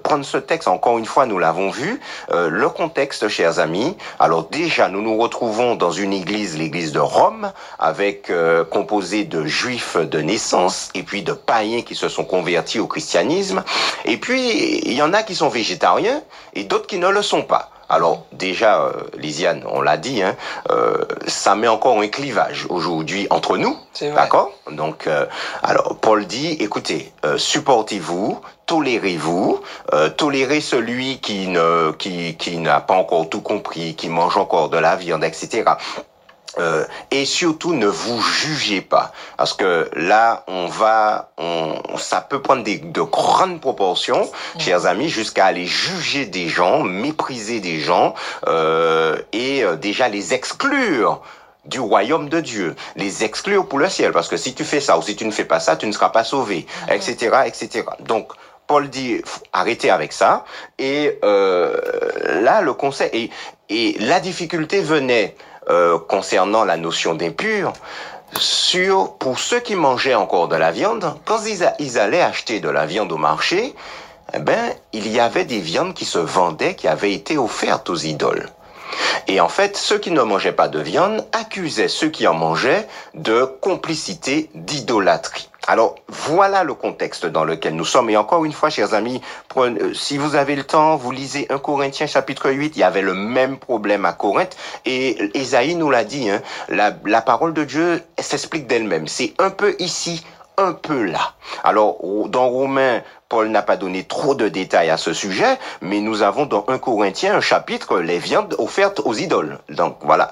prendre ce texte, encore une fois, nous l'avons vu, le contexte, chers amis. Alors déjà, nous nous retrouvons dans une église, l'église de Rome, avec composée de juifs de naissance et puis de païens qui se sont convertis au christianisme. Et puis, il y en a qui sont végétariens et d'autres qui ne le sont pas. Alors déjà, euh, Lisiane, on l'a dit, hein, euh, ça met encore un clivage aujourd'hui entre nous, d'accord? Donc, euh, alors Paul dit, écoutez, euh, supportez-vous, tolérez-vous, euh, tolérez celui qui ne qui qui n'a pas encore tout compris, qui mange encore de la viande, etc. Euh, et surtout, ne vous jugez pas, parce que là, on va, on, ça peut prendre des, de grandes proportions, chers amis, jusqu'à aller juger des gens, mépriser des gens, euh, et euh, déjà les exclure du royaume de Dieu, les exclure pour le ciel, parce que si tu fais ça ou si tu ne fais pas ça, tu ne seras pas sauvé, etc., etc. Donc, Paul dit, arrêtez avec ça. Et euh, là, le conseil et, et la difficulté venait euh, concernant la notion d'impur sur pour ceux qui mangeaient encore de la viande, quand ils, allaient acheter de la viande au marché, eh ben il y avait des viandes qui se vendaient qui avaient été offertes aux idoles. Et en fait, ceux qui ne mangeaient pas de viande accusaient ceux qui en mangeaient de complicité, d'idolâtrie. Alors, voilà le contexte dans lequel nous sommes. Et encore une fois, chers amis, euh, si vous avez le temps, vous lisez 1 Corinthiens chapitre 8, il y avait le même problème à Corinthe. Et Isaïe nous l'a dit, hein, la, parole de Dieu s'explique d'elle-même. C'est un peu ici, un peu là. Alors, dans Romains, Paul n'a pas donné trop de détails à ce sujet, mais nous avons dans 1 Corinthiens un chapitre, les viandes offertes aux idoles. Donc voilà,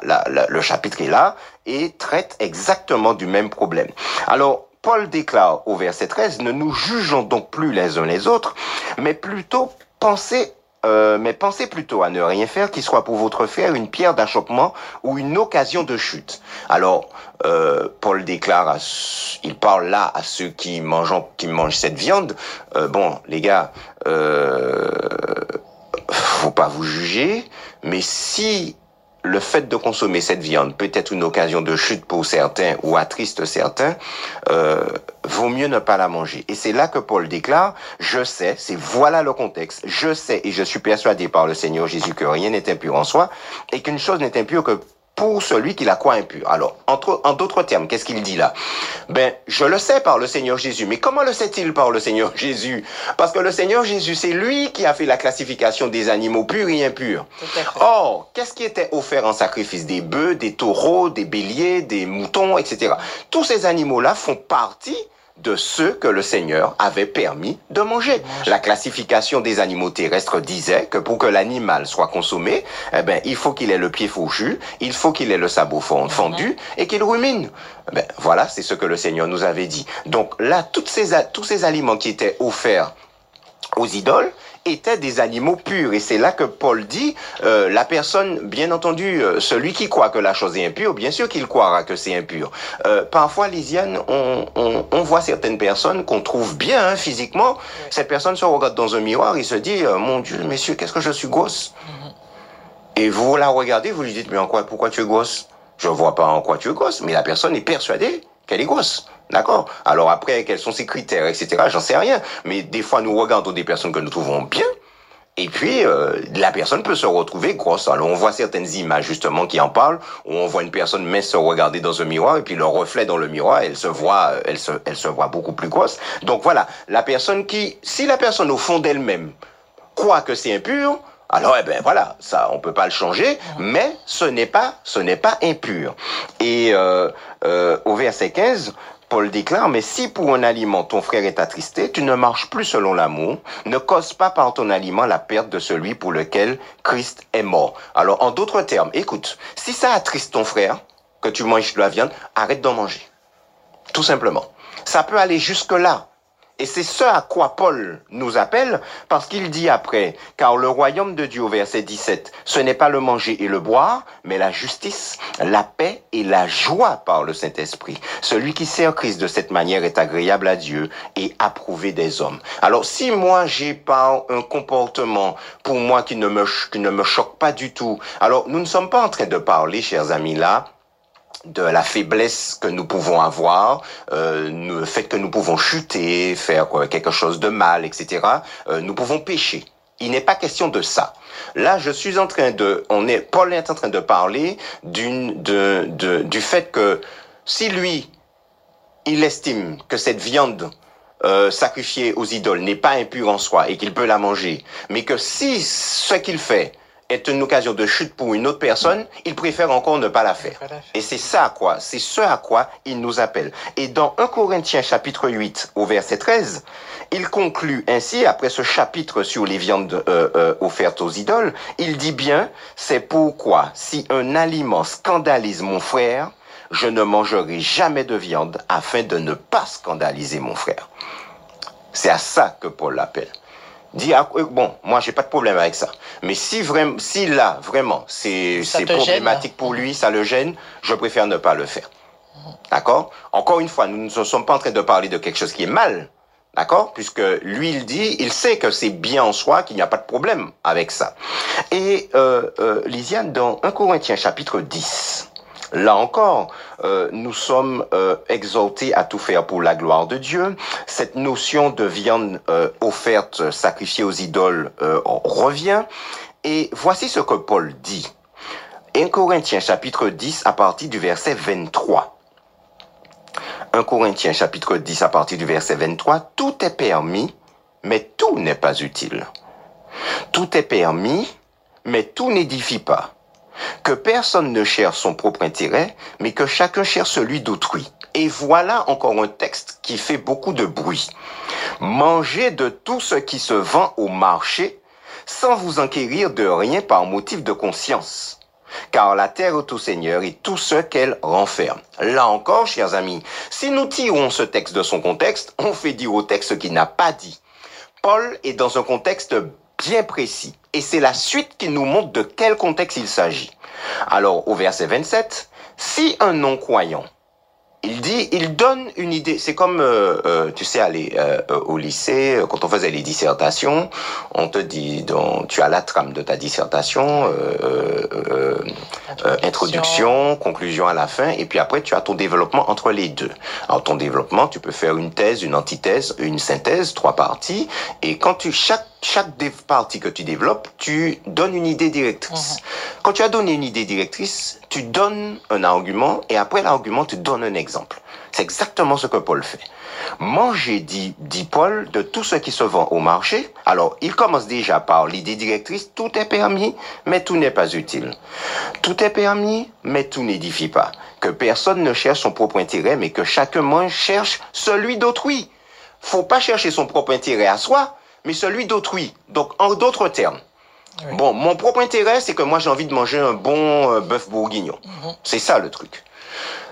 le chapitre est là et traite exactement du même problème. Alors, Paul déclare au verset 13, ne nous jugeons donc plus les uns les autres, mais plutôt pensez euh, mais pensez plutôt à ne rien faire qui soit pour votre frère une pierre d'achoppement ou une occasion de chute. Alors, euh, Paul déclare, à, il parle là à ceux qui mangent, qui mangent cette viande. Euh, bon, les gars, faut pas vous juger, mais si le fait de consommer cette viande peut être une occasion de chute pour certains ou attriste certains, euh, vaut mieux ne pas la manger. Et c'est là que Paul déclare, je sais, c'est voilà le contexte, je sais et je suis persuadé par le Seigneur Jésus que rien n'est impur en soi et qu'une chose n'est impure que pour celui qui la croit impur. Alors, entre, en d'autres termes, qu'est-ce qu'il dit là? Ben, je le sais par le Seigneur Jésus. Mais comment le sait-il par le Seigneur Jésus? Parce que le Seigneur Jésus, c'est lui qui a fait la classification des animaux purs et impurs. Or, qu'est-ce qui était offert en sacrifice? Des bœufs, des taureaux, des béliers, des moutons, etc. Tous ces animaux-là font partie de ceux que le Seigneur avait permis de manger. La classification des animaux terrestres disait que pour que l'animal soit consommé, eh ben, il faut qu'il ait le pied fauchu, il faut qu'il ait le sabot fendu et qu'il rumine. Eh ben, voilà, c'est ce que le Seigneur nous avait dit. Donc là, toutes ces, tous ces aliments qui étaient offerts aux idoles, étaient des animaux purs. Et c'est là que Paul dit, euh, la personne, bien entendu, euh, celui qui croit que la chose est impure, bien sûr qu'il croira que c'est impur. Euh, parfois, Lisiane, on, on, on, voit certaines personnes qu'on trouve bien hein, physiquement. Cette personne se regarde dans un miroir, il se dit, euh, mon Dieu, messieurs, qu'est-ce que je suis grosse mm-hmm. Et vous la regardez, vous lui dites, mais en quoi, pourquoi tu es grosse Je vois pas en quoi tu es grosse, mais la personne est persuadée qu'elle est grosse. D'accord? Alors après, quels sont ses critères, etc. J'en sais rien. Mais des fois, nous regardons des personnes que nous trouvons bien. Et puis, euh, la personne peut se retrouver grosse. Alors, on voit certaines images, justement, qui en parlent, où on voit une personne mince se regarder dans un miroir, et puis le reflet dans le miroir, elle se voit, elle se, elle se voit beaucoup plus grosse. Donc voilà, la personne qui, si la personne au fond d'elle-même croit que c'est impur, alors, eh ben voilà, ça, on peut pas le changer, mais ce n'est pas, ce n'est pas impur. Et euh, euh, au verset 15, Paul déclare, mais si pour un aliment ton frère est attristé, tu ne marches plus selon l'amour, ne cause pas par ton aliment la perte de celui pour lequel Christ est mort. Alors, en d'autres termes, écoute, si ça attriste ton frère, que tu manges de la viande, arrête d'en manger. Tout simplement. Ça peut aller jusque-là. Et c'est ce à quoi Paul nous appelle, parce qu'il dit après, car le royaume de Dieu, verset 17, ce n'est pas le manger et le boire, mais la justice, la paix et la joie par le Saint-Esprit. Celui qui sert Christ de cette manière est agréable à Dieu et approuvé des hommes. Alors si moi j'ai pas un comportement pour moi qui ne me, qui ne me choque pas du tout, alors nous ne sommes pas en train de parler, chers amis, là, de la faiblesse que nous pouvons avoir, euh, le fait que nous pouvons chuter, faire quelque chose de mal, etc. Euh, nous pouvons pécher. Il n'est pas question de ça. Là, je suis en train de, on est, Paul est en train de parler d'une, de, de, du fait que si lui, il estime que cette viande euh, sacrifiée aux idoles n'est pas impure en soi et qu'il peut la manger, mais que si ce qu'il fait est une occasion de chute pour une autre personne, il préfère encore ne pas la faire. Et c'est ça à quoi, c'est ce à quoi il nous appelle. Et dans 1 Corinthiens chapitre 8 au verset 13, il conclut ainsi, après ce chapitre sur les viandes euh, euh, offertes aux idoles, il dit bien, c'est pourquoi si un aliment scandalise mon frère, je ne mangerai jamais de viande afin de ne pas scandaliser mon frère. C'est à ça que Paul l'appelle dit ah, bon moi j'ai pas de problème avec ça. Mais si vraiment si là vraiment c'est c'est problématique gêne. pour lui ça le gêne je préfère ne pas le faire. D'accord? Encore une fois nous ne sommes pas en train de parler de quelque chose qui est mal d'accord? Puisque lui il dit il sait que c'est bien en soi qu'il n'y a pas de problème avec ça. Et euh, euh, Lisiane dans 1 Corinthiens chapitre 10 Là encore, euh, nous sommes euh, exaltés à tout faire pour la gloire de Dieu. Cette notion de viande euh, offerte, sacrifiée aux idoles euh, revient. Et voici ce que Paul dit. 1 Corinthiens chapitre 10 à partir du verset 23. 1 Corinthiens chapitre 10 à partir du verset 23. Tout est permis, mais tout n'est pas utile. Tout est permis, mais tout n'édifie pas que personne ne cherche son propre intérêt, mais que chacun cherche celui d'autrui. Et voilà encore un texte qui fait beaucoup de bruit. Mangez de tout ce qui se vend au marché, sans vous enquérir de rien par motif de conscience. Car la terre est au Seigneur et tout ce qu'elle renferme. Là encore, chers amis, si nous tirons ce texte de son contexte, on fait dire au texte qu'il n'a pas dit. Paul est dans un contexte bien précis. Et c'est la suite qui nous montre de quel contexte il s'agit. Alors, au verset 27, si un non-croyant il dit, il donne une idée. C'est comme, euh, euh, tu sais, aller euh, au lycée, quand on faisait les dissertations, on te dit, donc, tu as la trame de ta dissertation, introduction. introduction, conclusion à la fin, et puis après, tu as ton développement entre les deux. Alors, ton développement, tu peux faire une thèse, une antithèse, une synthèse, trois parties, et quand tu, chaque chaque partie que tu développes, tu donnes une idée directrice. Mhm. Quand tu as donné une idée directrice, tu donnes un argument et après l'argument, tu donnes un exemple. C'est exactement ce que Paul fait. Manger, dit, dit Paul, de tout ce qui se vend au marché. Alors, il commence déjà par l'idée directrice, tout est permis, mais tout n'est pas utile. Tout est permis, mais tout n'édifie pas. Que personne ne cherche son propre intérêt, mais que chacun cherche celui d'autrui. Faut pas chercher son propre intérêt à soi, mais celui d'autrui. Donc, en d'autres termes, bon, mon propre intérêt, c'est que moi, j'ai envie de manger un bon euh, bœuf bourguignon. Mhm. C'est ça le truc.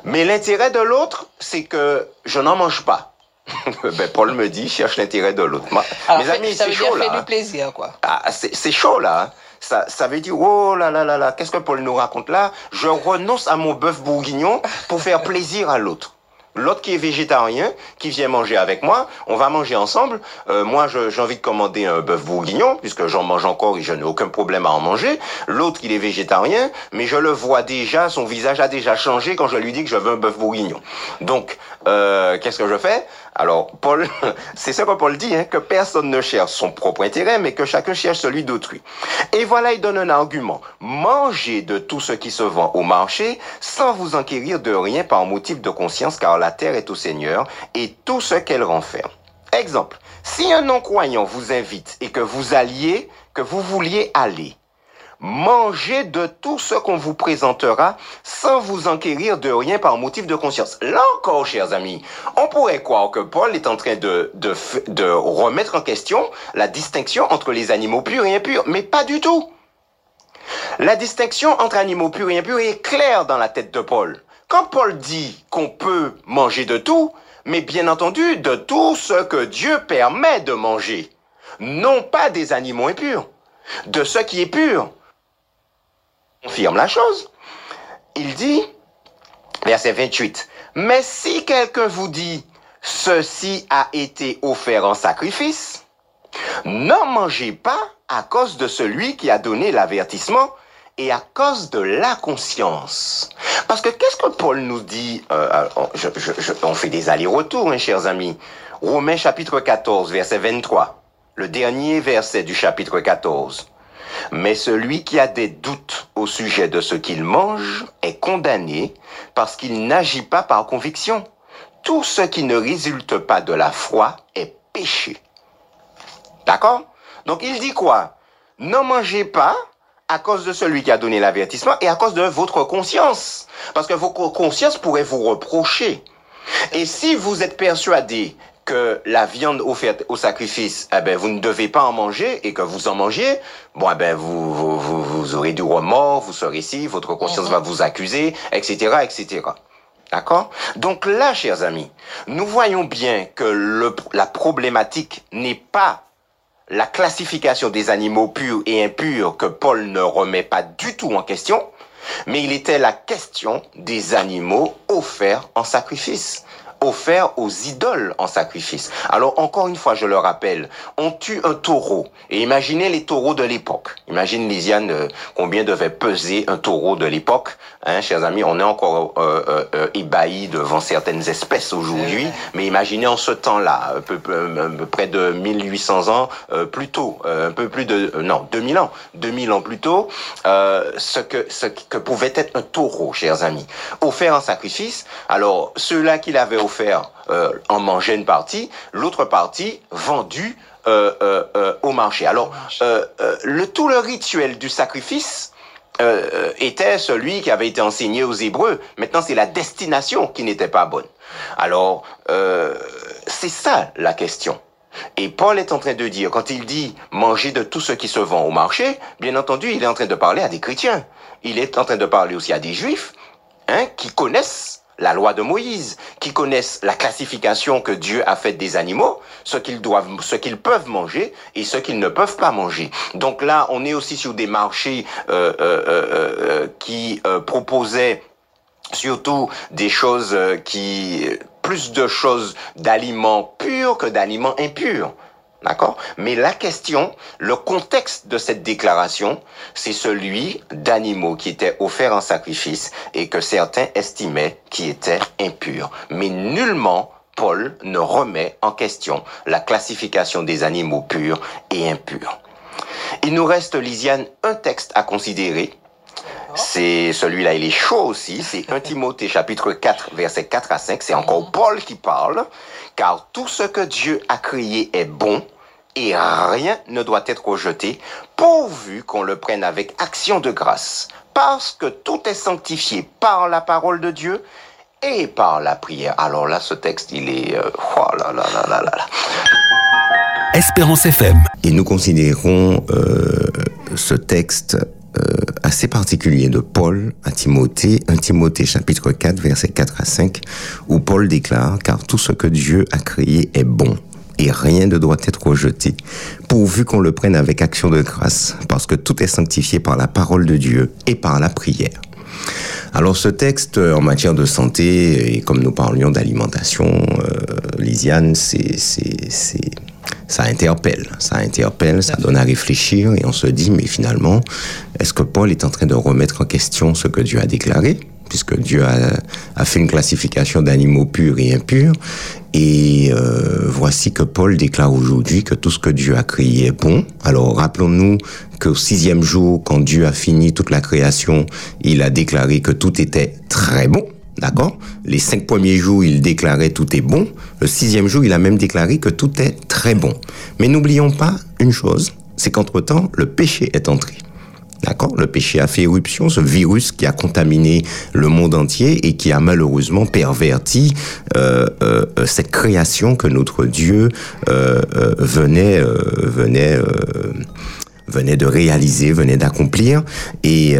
Mais l'intérêt de l'autre, c'est que je n'en mange pas. ben, Paul me dit, cherche l'intérêt de l'autre. Mes amis, c'est chaud là. Fait du plaisir, quoi. Ah, c'est chaud là. Hein. Ça, ça veut dire, oh là là là là, qu'est-ce que Paul nous raconte là? Je renonce à mon bœuf bourguignon pour faire plaisir à l'autre. L'autre qui est végétarien, qui vient manger avec moi, on va manger ensemble. Euh, moi, j'ai envie de commander un bœuf bourguignon, puisque j'en mange encore et je n'ai aucun problème à en manger. L'autre, il est végétarien, mais je le vois déjà, son visage a déjà changé quand je lui dis que je veux un bœuf bourguignon. Donc, euh, qu'est-ce que je fais? Alors, Paul, c'est ce que Paul dit, hein, que personne ne cherche son propre intérêt, mais que chacun cherche celui d'autrui. Et voilà, il donne un argument. Mangez de tout ce qui se vend au marché, sans vous enquérir de rien par motif de conscience, car la terre est au Seigneur, et tout ce qu'elle renferme. Exemple, si un non-croyant vous invite et que vous alliez, que vous vouliez aller, Mangez de tout ce qu'on vous présentera sans vous enquérir de rien par motif de conscience. Là encore, chers amis, on pourrait croire que Paul est en train de, de, remettre en question la distinction entre les animaux purs et impurs, mais pas du tout. La distinction entre animaux purs et impurs est claire dans la tête de Paul. Quand Paul dit qu'on peut manger de tout, mais bien entendu de tout ce que Dieu permet de manger, non pas des animaux impurs, de ce qui est pur, confirme la chose. Il dit, verset 28, Mais si quelqu'un vous dit, ceci a été offert en sacrifice, n'en mangez pas à cause de celui qui a donné l'avertissement et à cause de la conscience. Parce que qu'est-ce que Paul nous dit euh, On fait des allers-retours, hein, chers amis. Romains chapitre 14, verset 23. Le dernier verset du chapitre 14. Mais celui qui a des doutes au sujet de ce qu'il mange est condamné parce qu'il n'agit pas par conviction. Tout ce qui ne résulte pas de la foi est péché. D'accord? Donc il dit quoi? Ne mangez pas à cause de celui qui a donné l'avertissement et à cause de votre conscience. Parce que vos consciences pourraient vous reprocher. Et si vous êtes persuadé que la viande offerte au sacrifice, eh ben, vous ne devez pas en manger et que vous en mangez, bon, eh ben, vous, vous, vous, aurez du remords, vous serez ici, votre conscience va vous accuser, etc., etc. D'accord? Donc là, chers amis, nous voyons bien que le, la problématique n'est pas la classification des animaux purs et impurs que Paul ne remet pas du tout en question, mais il était la question des animaux offerts en sacrifice offert aux idoles en sacrifice. Alors encore une fois, je le rappelle, on tue un taureau. Et imaginez les taureaux de l'époque. Imagine, Lisiane, euh, combien devait peser un taureau de l'époque. Hein, chers amis, on est encore euh, euh, euh ébahis devant certaines espèces aujourd'hui. Mais imaginez en ce temps-là, près de 1800 ans plus tôt, un peu plus de... non, 2000 ans. 2000 ans plus tôt, ce, que, ce que pouvait être un taureau, chers amis. Offert en sacrifice. Alors, ceux-là qui l'avaient offert euh, en mangeait une partie, l'autre partie vendue euh, euh, au marché. Alors, le tout le rituel du sacrifice était celui qui avait été enseigné aux Hébreux. Maintenant, c'est la destination qui n'était pas bonne. Alors, c'est ça la question. Et Paul est en train de dire, quand il dit manger de tout ce qui se vend au marché, bien entendu, il est en train de parler à des chrétiens. Il est en train de parler aussi à des juifs, hein, qui connaissent la loi de Moïse, qui connaissent la classification que Dieu a faite des animaux, ce qu'ils doivent, ce qu'ils peuvent manger et ce qu'ils ne peuvent pas manger. Donc là, on est aussi sur des marchés euh, euh, euh, qui proposaient surtout des choses qui plus de choses d'aliments purs que d'aliments impurs. D'accord? Mais la question, le contexte de cette déclaration, c'est celui d'animaux qui étaient offerts en sacrifice et que certains estimaient qui étaient impurs. Mais nullement Paul ne remet en question la classification des animaux purs et impurs. Il nous reste, Lisiane, un texte à considérer. C'est celui-là, il est chaud aussi. C'est 1 Timothée chapitre 4, versets 4 à 5. C'est encore Paul qui parle. Car tout ce que Dieu a créé est bon et rien ne doit être rejeté, pourvu qu'on le prenne avec action de grâce, parce que tout est sanctifié par la parole de Dieu et par la prière. Alors là, ce texte, il est... Euh, oh là là là là là. Espérance FM. Et nous considérons euh, ce texte assez particulier de Paul à Timothée, 1 Timothée chapitre 4, versets 4 à 5, où Paul déclare, car tout ce que Dieu a créé est bon et rien ne doit être rejeté, pourvu qu'on le prenne avec action de grâce, parce que tout est sanctifié par la parole de Dieu et par la prière. Alors ce texte en matière de santé, et comme nous parlions d'alimentation, euh, c'est, ça interpelle, ça interpelle, ça donne à réfléchir, et on se dit, mais finalement, est-ce que Paul est en train de remettre en question ce que Dieu a déclaré? Puisque Dieu a, fait une classification d'animaux purs et impurs. Et euh, voici que Paul déclare aujourd'hui que tout ce que Dieu a créé est bon. Alors rappelons-nous qu'au sixième jour, quand Dieu a fini toute la création, il a déclaré que tout était très bon. D'accord? Les cinq premiers jours, il déclarait tout est bon. Le sixième jour, il a même déclaré que tout est très bon. Mais n'oublions pas une chose, c'est qu'entre-temps, le péché est entré. D'accord? Le péché a fait éruption, ce virus qui a contaminé le monde entier et qui a malheureusement perverti euh, euh, cette création que notre Dieu euh, venait venait venait de réaliser, venait d'accomplir. Et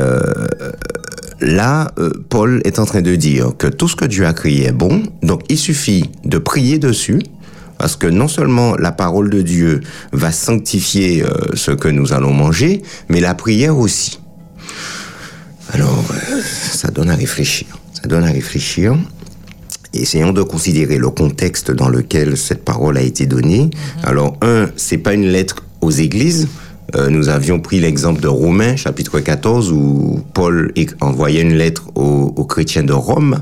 là, Paul est en train de dire que tout ce que Dieu a créé est bon, donc il suffit de prier dessus parce que non seulement la parole de Dieu va sanctifier euh, ce que nous allons manger, mais la prière aussi. Alors, euh, ça donne à réfléchir. Ça donne à réfléchir. Essayons de considérer le contexte dans lequel cette parole a été donnée. Mm-hmm. Alors, un, c'est pas une lettre aux églises, euh, nous avions pris l'exemple de Romains, chapitre 14, où Paul envoyait une lettre aux, chrétiens de Rome.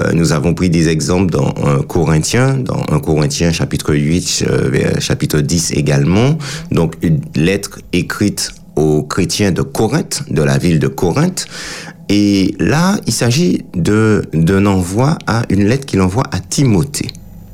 Euh, nous avons pris des exemples dans un Corinthien, dans un Corinthien, chapitre 8, euh, chapitre 10 également. Donc, une lettre écrite aux chrétiens de Corinthe, de la ville de Corinthe. Et là, il s'agit d'un envoi à une lettre qu'il envoie à Timothée.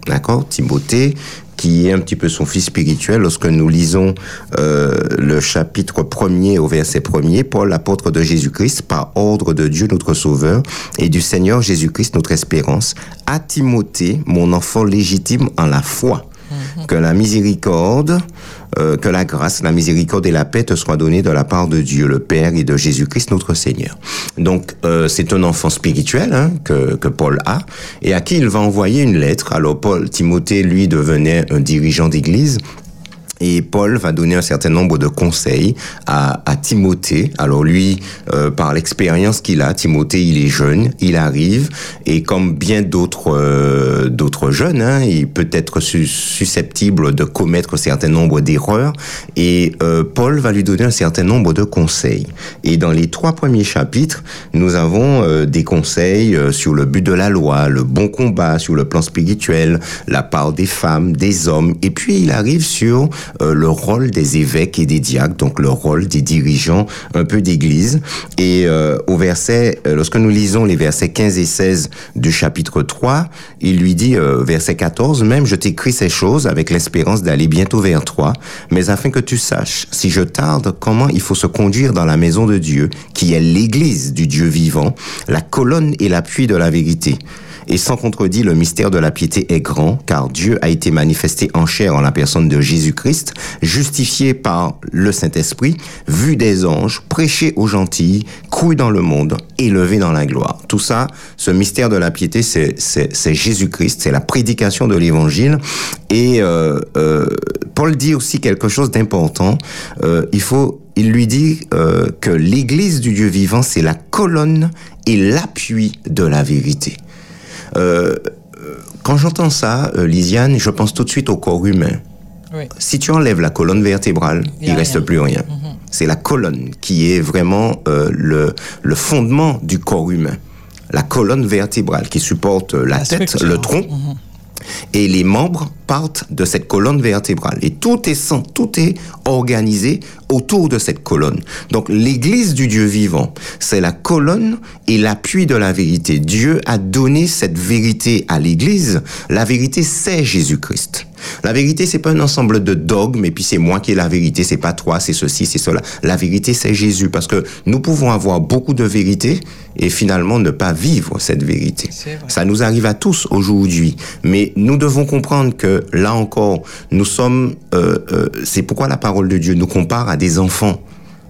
D'accord? Timothée, qui est un petit peu son fils spirituel. Lorsque nous lisons euh, le chapitre premier au verset premier, Paul, apôtre de Jésus-Christ, par ordre de Dieu notre Sauveur et du Seigneur Jésus-Christ notre espérance, à Timothée, mon enfant légitime en la foi, mhm. que la miséricorde euh, que la grâce, la miséricorde et la paix te soient données de la part de Dieu le Père et de Jésus-Christ notre Seigneur. Donc euh, c'est un enfant spirituel hein, que, que Paul a et à qui il va envoyer une lettre. Alors Paul, Timothée, lui, devenait un dirigeant d'église et Paul va donner un certain nombre de conseils à, à Timothée. Alors lui, euh, par l'expérience qu'il a, Timothée, il est jeune, il arrive, et comme bien d'autres euh, jeunes, hein, il peut être susceptible de commettre un certain nombre d'erreurs. Et euh, Paul va lui donner un certain nombre de conseils. Et dans les trois premiers chapitres, nous avons des conseils sur le but de la loi, le bon combat, sur le plan spirituel, la part des femmes, des hommes. Et puis il arrive sur euh, le rôle des évêques et des diacres, donc le rôle des dirigeants un peu d'église. Et euh, au verset, euh, lorsque nous lisons les versets 15 et 16 du chapitre 3, il lui dit, verset 14, même je t'écris ces choses avec l'espérance d'aller bientôt vers toi, mais afin que tu saches, si je tarde, comment il faut se conduire dans la maison de Dieu, qui est l'église du Dieu vivant, la colonne et l'appui de la vérité Et sans contredit, le mystère de la piété est grand, car Dieu a été manifesté en chair en la personne de Jésus-Christ, justifié par le Saint-Esprit, vu des anges, prêché aux gentils, cru dans le monde, élevé dans la gloire. Tout ça, ce mystère de la piété, c'est Jésus-Christ, c'est la prédication de l'Évangile. Et euh, euh, Paul dit aussi quelque chose d'important. Euh, il faut il lui dit euh, que l'Église du Dieu vivant, c'est la colonne et l'appui de la vérité. Euh, quand j'entends ça, euh, Lisiane, je pense tout de suite au corps humain. Oui. Si tu enlèves la colonne vertébrale, Il il, reste rien. plus rien. C'est la colonne qui est vraiment euh, le, le fondement du corps humain. La colonne vertébrale qui supporte euh, la, La tête, structure. le tronc, et les membres partent de cette colonne vertébrale. Et tout est sans, tout est organisé autour de cette colonne. Donc l'Église du Dieu vivant, c'est la colonne et l'appui de la vérité. Dieu a donné cette vérité à l'Église. La vérité, c'est Jésus-Christ. La vérité, c'est pas un ensemble de dogmes et puis c'est moi qui ai la vérité, c'est pas toi, c'est ceci, c'est cela. La vérité, c'est Jésus parce que nous pouvons avoir beaucoup de vérité et finalement ne pas vivre cette vérité. Ça nous arrive à tous aujourd'hui, mais nous devons comprendre que là encore, nous sommes. euh, euh, c'est pourquoi la parole de Dieu nous compare à des enfants,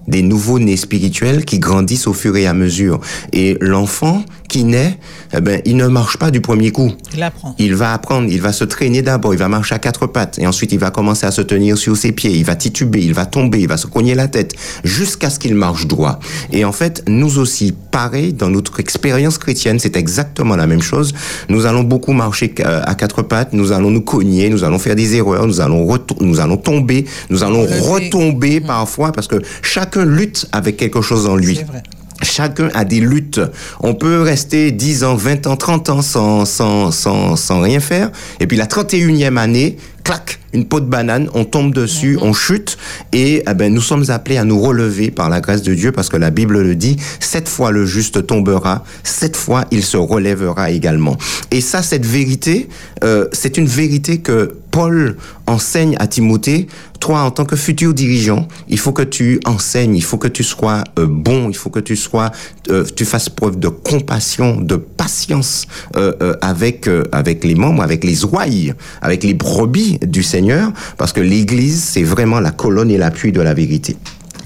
des nouveaux-nés spirituels qui grandissent au fur et à mesure. Et l'enfant qui naît, eh ben, il ne marche pas du premier coup. Il apprend. Il va apprendre, il va se traîner d'abord, il va marcher à quatre pattes, et ensuite il va commencer à se tenir sur ses pieds, il va tituber, il va tomber, il va se cogner la tête, jusqu'à ce qu'il marche droit. Et en fait, nous aussi, pareil, dans notre expérience chrétienne, c'est exactement la même chose. Nous allons beaucoup marcher euh, à quatre pattes, nous allons nous cogner, nous allons faire des erreurs, nous allons, nous allons tomber, nous allons retomber parfois, parce que chacun lutte avec quelque chose en lui. C'est vrai. Chacun a des luttes. On peut rester 10 ans, 20 ans, 30 ans sans, sans, sans, sans rien faire. Et puis la 31e année, clac, une peau de banane, on tombe dessus, on chute. Et eh ben, nous sommes appelés à nous relever par la grâce de Dieu parce que la Bible le dit, sept fois le juste tombera, sept fois il se relèvera également. Et ça, cette vérité, euh, c'est une vérité que Paul enseigne à Timothée. Toi, en tant que futur dirigeant, il faut que tu enseignes, il faut que tu sois euh, bon, il faut que tu sois, euh, tu fasses preuve de compassion, de patience euh, euh, avec euh, avec les membres, avec les ouailles, avec les brebis du Seigneur, parce que l'Église, c'est vraiment la colonne et l'appui de la vérité.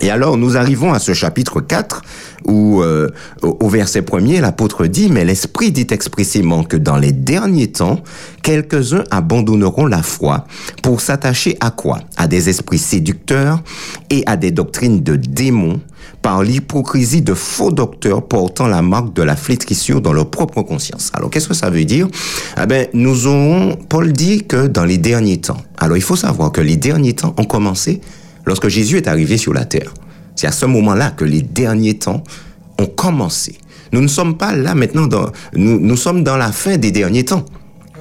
Et alors, nous arrivons à ce chapitre 4 où, euh, au verset premier, l'apôtre dit, mais l'Esprit dit expressément que dans les derniers temps, quelques-uns abandonneront la foi pour s'attacher à quoi? À des esprits séducteurs et à des doctrines de démons par l'hypocrisie de faux docteurs portant la marque de la flétrissure dans leur propre conscience. Alors, qu'est-ce que ça veut dire? Eh ben, nous aurons, Paul dit que dans les derniers temps. Alors, il faut savoir que les derniers temps ont commencé lorsque Jésus est arrivé sur la terre. C'est à ce moment-là que les derniers temps ont commencé. Nous ne sommes pas là maintenant dans, nous, nous sommes dans la fin des derniers temps.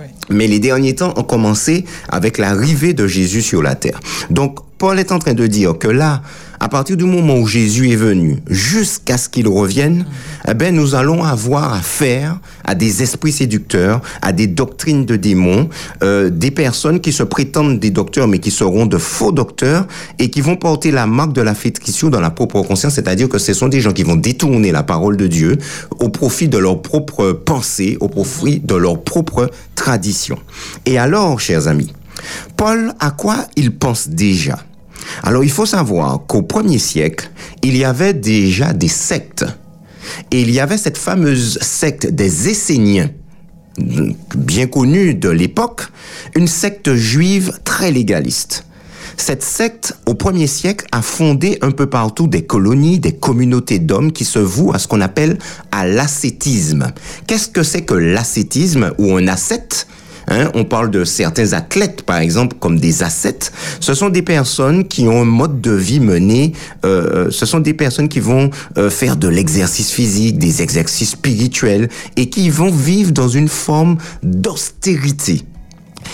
Oui. Mais les derniers temps ont commencé avec l'arrivée de Jésus sur la terre. Donc, Paul est en train de dire que là, à partir du moment où Jésus est venu, jusqu'à ce qu'il revienne, eh ben, nous allons avoir affaire à des esprits séducteurs, à des doctrines de démons, euh, des personnes qui se prétendent des docteurs, mais qui seront de faux docteurs et qui vont porter la marque de la fétrition dans la propre conscience, c'est-à-dire que ce sont des gens qui vont détourner la parole de Dieu au profit de leur propre pensée, au profit de leur propre tradition. Et alors, chers amis, Paul, à quoi il pense déjà? Alors, il faut savoir qu'au premier siècle, il y avait déjà des sectes. Et il y avait cette fameuse secte des Esséniens, bien connue de l'époque, une secte juive très légaliste. Cette secte, au premier siècle, a fondé un peu partout des colonies, des communautés d'hommes qui se vouent à ce qu'on appelle à l'ascétisme. Qu'est-ce que c'est que l'ascétisme ou un ascète? Hein, on parle de certains athlètes, par exemple, comme des ascètes. Ce sont des personnes qui ont un mode de vie mené. Euh, ce sont des personnes qui vont euh, faire de l'exercice physique, des exercices spirituels, et qui vont vivre dans une forme d'austérité.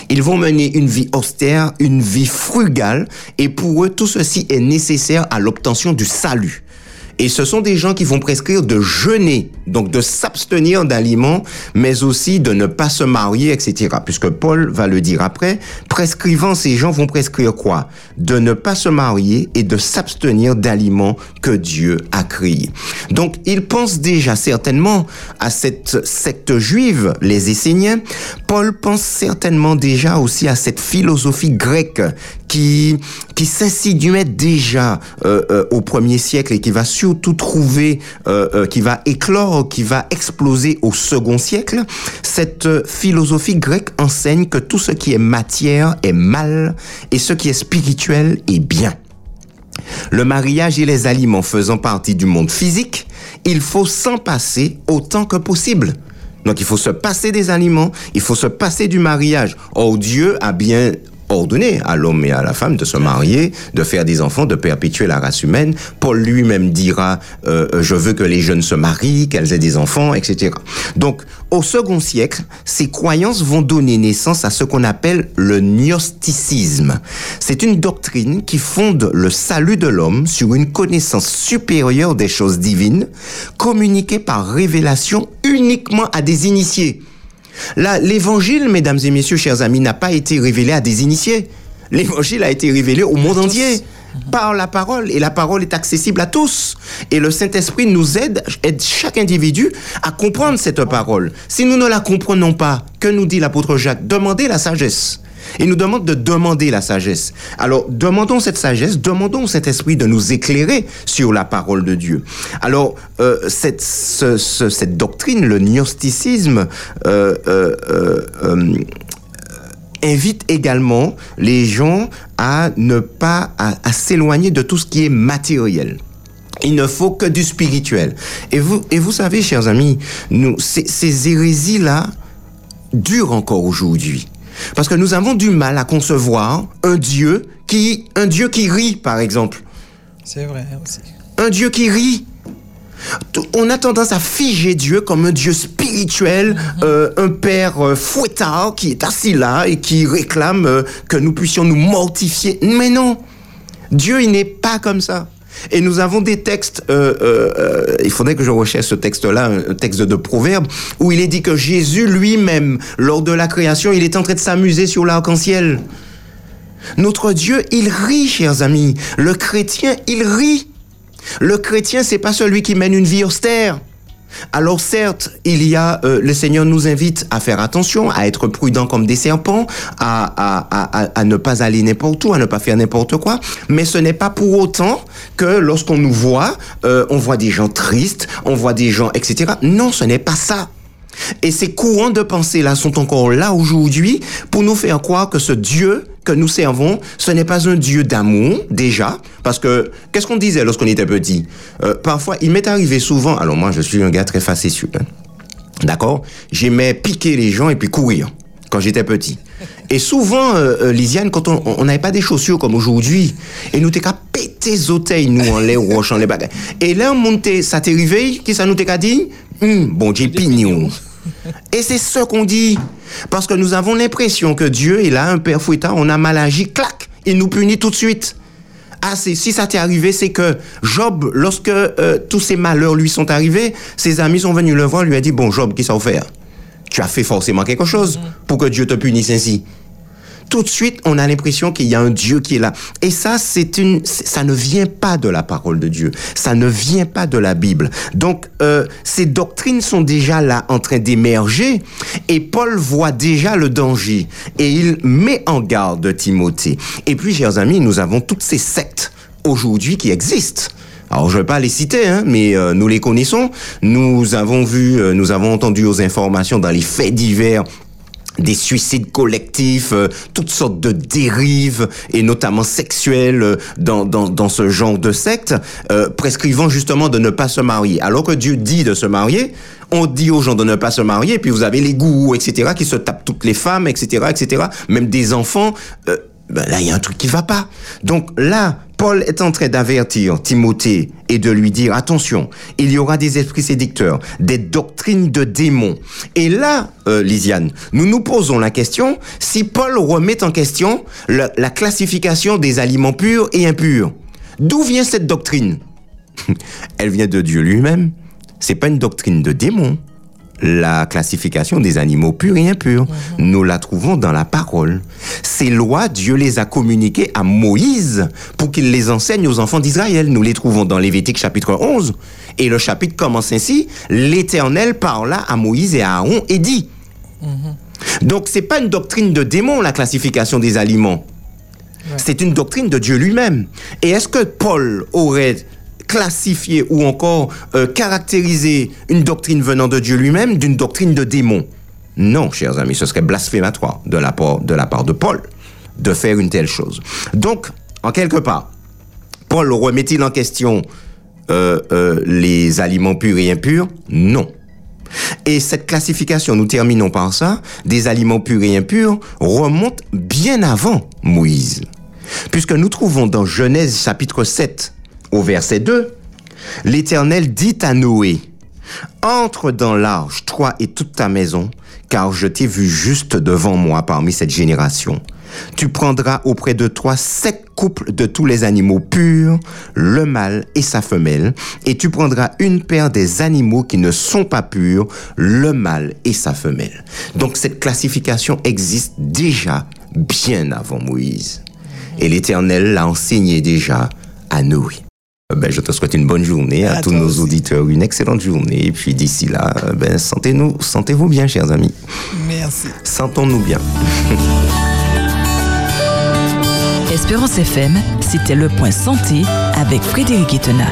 Ils vont mener une vie austère, une vie frugale, et pour eux, tout ceci est nécessaire à l'obtention du salut. Et ce sont des gens qui vont prescrire de jeûner, donc de s'abstenir d'aliments, mais aussi de ne pas se marier, etc. Puisque Paul va le dire après, prescrivant, ces gens vont prescrire quoi? De ne pas se marier et de s'abstenir d'aliments que Dieu a créés. Donc, ils pensent déjà certainement à cette secte juive, les Esséniens. Paul pense certainement déjà aussi à cette philosophie grecque qui qui s'insinuait déjà euh, euh, au premier siècle et qui va surtout trouver, euh, qui va éclore, qui va exploser au second siècle. Cette philosophie grecque enseigne que tout ce qui est matière est mal et ce qui est spirituel est bien. Le mariage et les aliments faisant partie du monde physique, il faut s'en passer autant que possible. Donc il faut se passer des aliments, il faut se passer du mariage. Or Dieu a bien ordonné à l'homme et à la femme de se marier, de faire des enfants, de perpétuer la race humaine. Paul lui-même dira euh, je veux que les jeunes se marient, qu'elles aient des enfants, etc. Donc au second siècle, ces croyances vont donner naissance à ce qu'on appelle le gnosticisme. C'est une doctrine qui fonde le salut de l'homme sur une connaissance supérieure des choses divines, communiquée par révélation uniquement à des initiés. Là, l'évangile, mesdames et messieurs, chers amis, n'a pas été révélé à des initiés. L'évangile a été révélé au monde entier par la parole et la parole est accessible à tous. Et le Saint-Esprit nous aide, aide chaque individu à comprendre cette parole. Si nous ne la comprenons pas, que nous dit l'apôtre Jacques? Demandez la sagesse. Il nous demande de demander la sagesse. Alors, demandons cette sagesse, demandons au Saint-Esprit de nous éclairer sur la parole de Dieu. Alors, euh, cette, cette doctrine, le gnosticisme, euh, euh, invite également les gens à ne pas, à, s'éloigner de tout ce qui est matériel. Il ne faut que du spirituel. Et vous, et vous savez, chers amis, nous, ces, ces hérésies-là durent encore aujourd'hui. Parce que nous avons du mal à concevoir un Dieu qui, un Dieu qui rit, par exemple. C'est vrai aussi. Un Dieu qui rit. On a tendance à figer Dieu comme un Dieu spirituel, mhm. euh, un Père euh, fouettard qui est assis là et qui réclame euh, que nous puissions nous mortifier. Mais non, Dieu, il n'est pas comme ça. Et nous avons des textes, euh, euh, euh, il faudrait que je recherche ce texte-là, un texte de Proverbe, où il est dit que Jésus lui-même, lors de la création, il est en train de s'amuser sur l'arc-en-ciel. Notre Dieu, il rit, chers amis. Le chrétien, il rit. Le chrétien, c'est pas celui qui mène une vie austère. Alors certes, il y a, euh, le Seigneur nous invite à faire attention, à être prudent comme des serpents, à, à, à, à ne pas aller n'importe où, à ne pas faire n'importe quoi, mais ce n'est pas pour autant que lorsqu'on nous voit, euh, on voit des gens tristes, on voit des gens, etc. Non, ce n'est pas ça. Et ces courants de pensée là sont encore là aujourd'hui pour nous faire croire que ce Dieu que nous servons, ce n'est pas un Dieu d'amour déjà, parce que qu'est-ce qu'on disait lorsqu'on était petit? Euh, Parfois, il m'est arrivé souvent. Alors moi, je suis un gars très facétieux, hein, d'accord? J'aimais piquer les gens et puis courir quand j'étais petit. Et souvent, euh, euh Lisiane, quand on n'avait pas des chaussures comme aujourd'hui, et nous t'es qu'à péter les nous, en les roches, en les bagages. Et là, on montait, ça t'est arrivé, qui ça nous t'est qu'à dit hum, Bon, j'ai pignon. Et c'est ce qu'on dit. Parce que nous avons l'impression que Dieu est là, un père fouettard, on a mal agi, clac, il nous punit tout de suite. Ah, si ça t'est arrivé, c'est que Job, lorsque euh, tous ces malheurs lui sont arrivés, ses amis sont venus le voir, lui a dit, bon, Job, qu'est-ce que ça faire? Tu as fait forcément quelque chose pour que Dieu te punisse ainsi tout de suite, on a l'impression qu'il y a un Dieu qui est là. Et ça, c'est une, ça ne vient pas de la parole de Dieu. Ça ne vient pas de la Bible. Donc, euh, ces doctrines sont déjà là en train d'émerger. Et Paul voit déjà le danger. Et il met en garde Timothée. Et puis, chers amis, nous avons toutes ces sectes aujourd'hui qui existent. Alors je ne vais pas les citer, hein, mais euh, nous les connaissons. Nous avons vu, euh, nous avons entendu aux informations dans les faits divers des suicides collectifs, euh, toutes sortes de dérives, et notamment sexuelles, euh, dans, dans, dans, ce genre de secte, euh, prescrivant justement de ne pas se marier. Alors que Dieu dit de se marier, on dit aux gens de ne pas se marier, puis vous avez les goûts, etc., qui se tapent toutes les femmes, etc., etc., même des enfants. Ben là, il y a un truc qui va pas. Donc là, Paul est en train d'avertir Timothée et de lui dire, attention, il y aura des esprits séducteurs, des doctrines de démons. Et là, euh, Lisiane, nous nous posons la question, si Paul remet en question la, classification des aliments purs et impurs, d'où vient cette doctrine? Elle vient de Dieu lui-même. C'est pas une doctrine de démon. La classification des animaux purs et impurs, nous la trouvons dans la parole. Ces lois, Dieu les a communiquées à Moïse pour qu'il les enseigne aux enfants d'Israël. Nous les trouvons dans Lévitique chapitre 11. Et le chapitre commence ainsi. L'Éternel parla à Moïse et à Aaron et dit. Donc c'est pas une doctrine de démon, la classification des aliments. C'est une doctrine de Dieu lui-même. Et est-ce que Paul aurait classifié ou encore euh, caractérisé une doctrine venant de Dieu lui-même d'une doctrine de démon Non, chers amis, ce serait blasphématoire de la, part, de la part de Paul de faire une telle chose. Donc, en quelque part, Paul remet-il en question euh, euh, les aliments purs et impurs? Non. Et cette classification, nous terminons par ça, des aliments purs et impurs, remonte bien avant Moïse. Puisque nous trouvons dans Genèse chapitre 7 au verset 2, l'Éternel dit à Noé, entre dans l'arche, toi et toute ta maison, car je t'ai vu juste devant moi parmi cette génération. Tu prendras auprès de toi sept couples de tous les animaux purs, le mâle et sa femelle, et tu prendras une paire des animaux qui ne sont pas purs, le mâle et sa femelle. Donc cette classification existe déjà bien avant Moïse. Et l'Éternel l'a enseigné déjà à Noé. Ben, je te souhaite une bonne journée à, À tous nos aussi. auditeurs, une excellente journée. Et puis d'ici là, ben, sentez-nous, sentez-vous bien, chers amis. Merci. Sentons-nous bien. Espérance FM, c'était le point santé avec Frédéric Etena.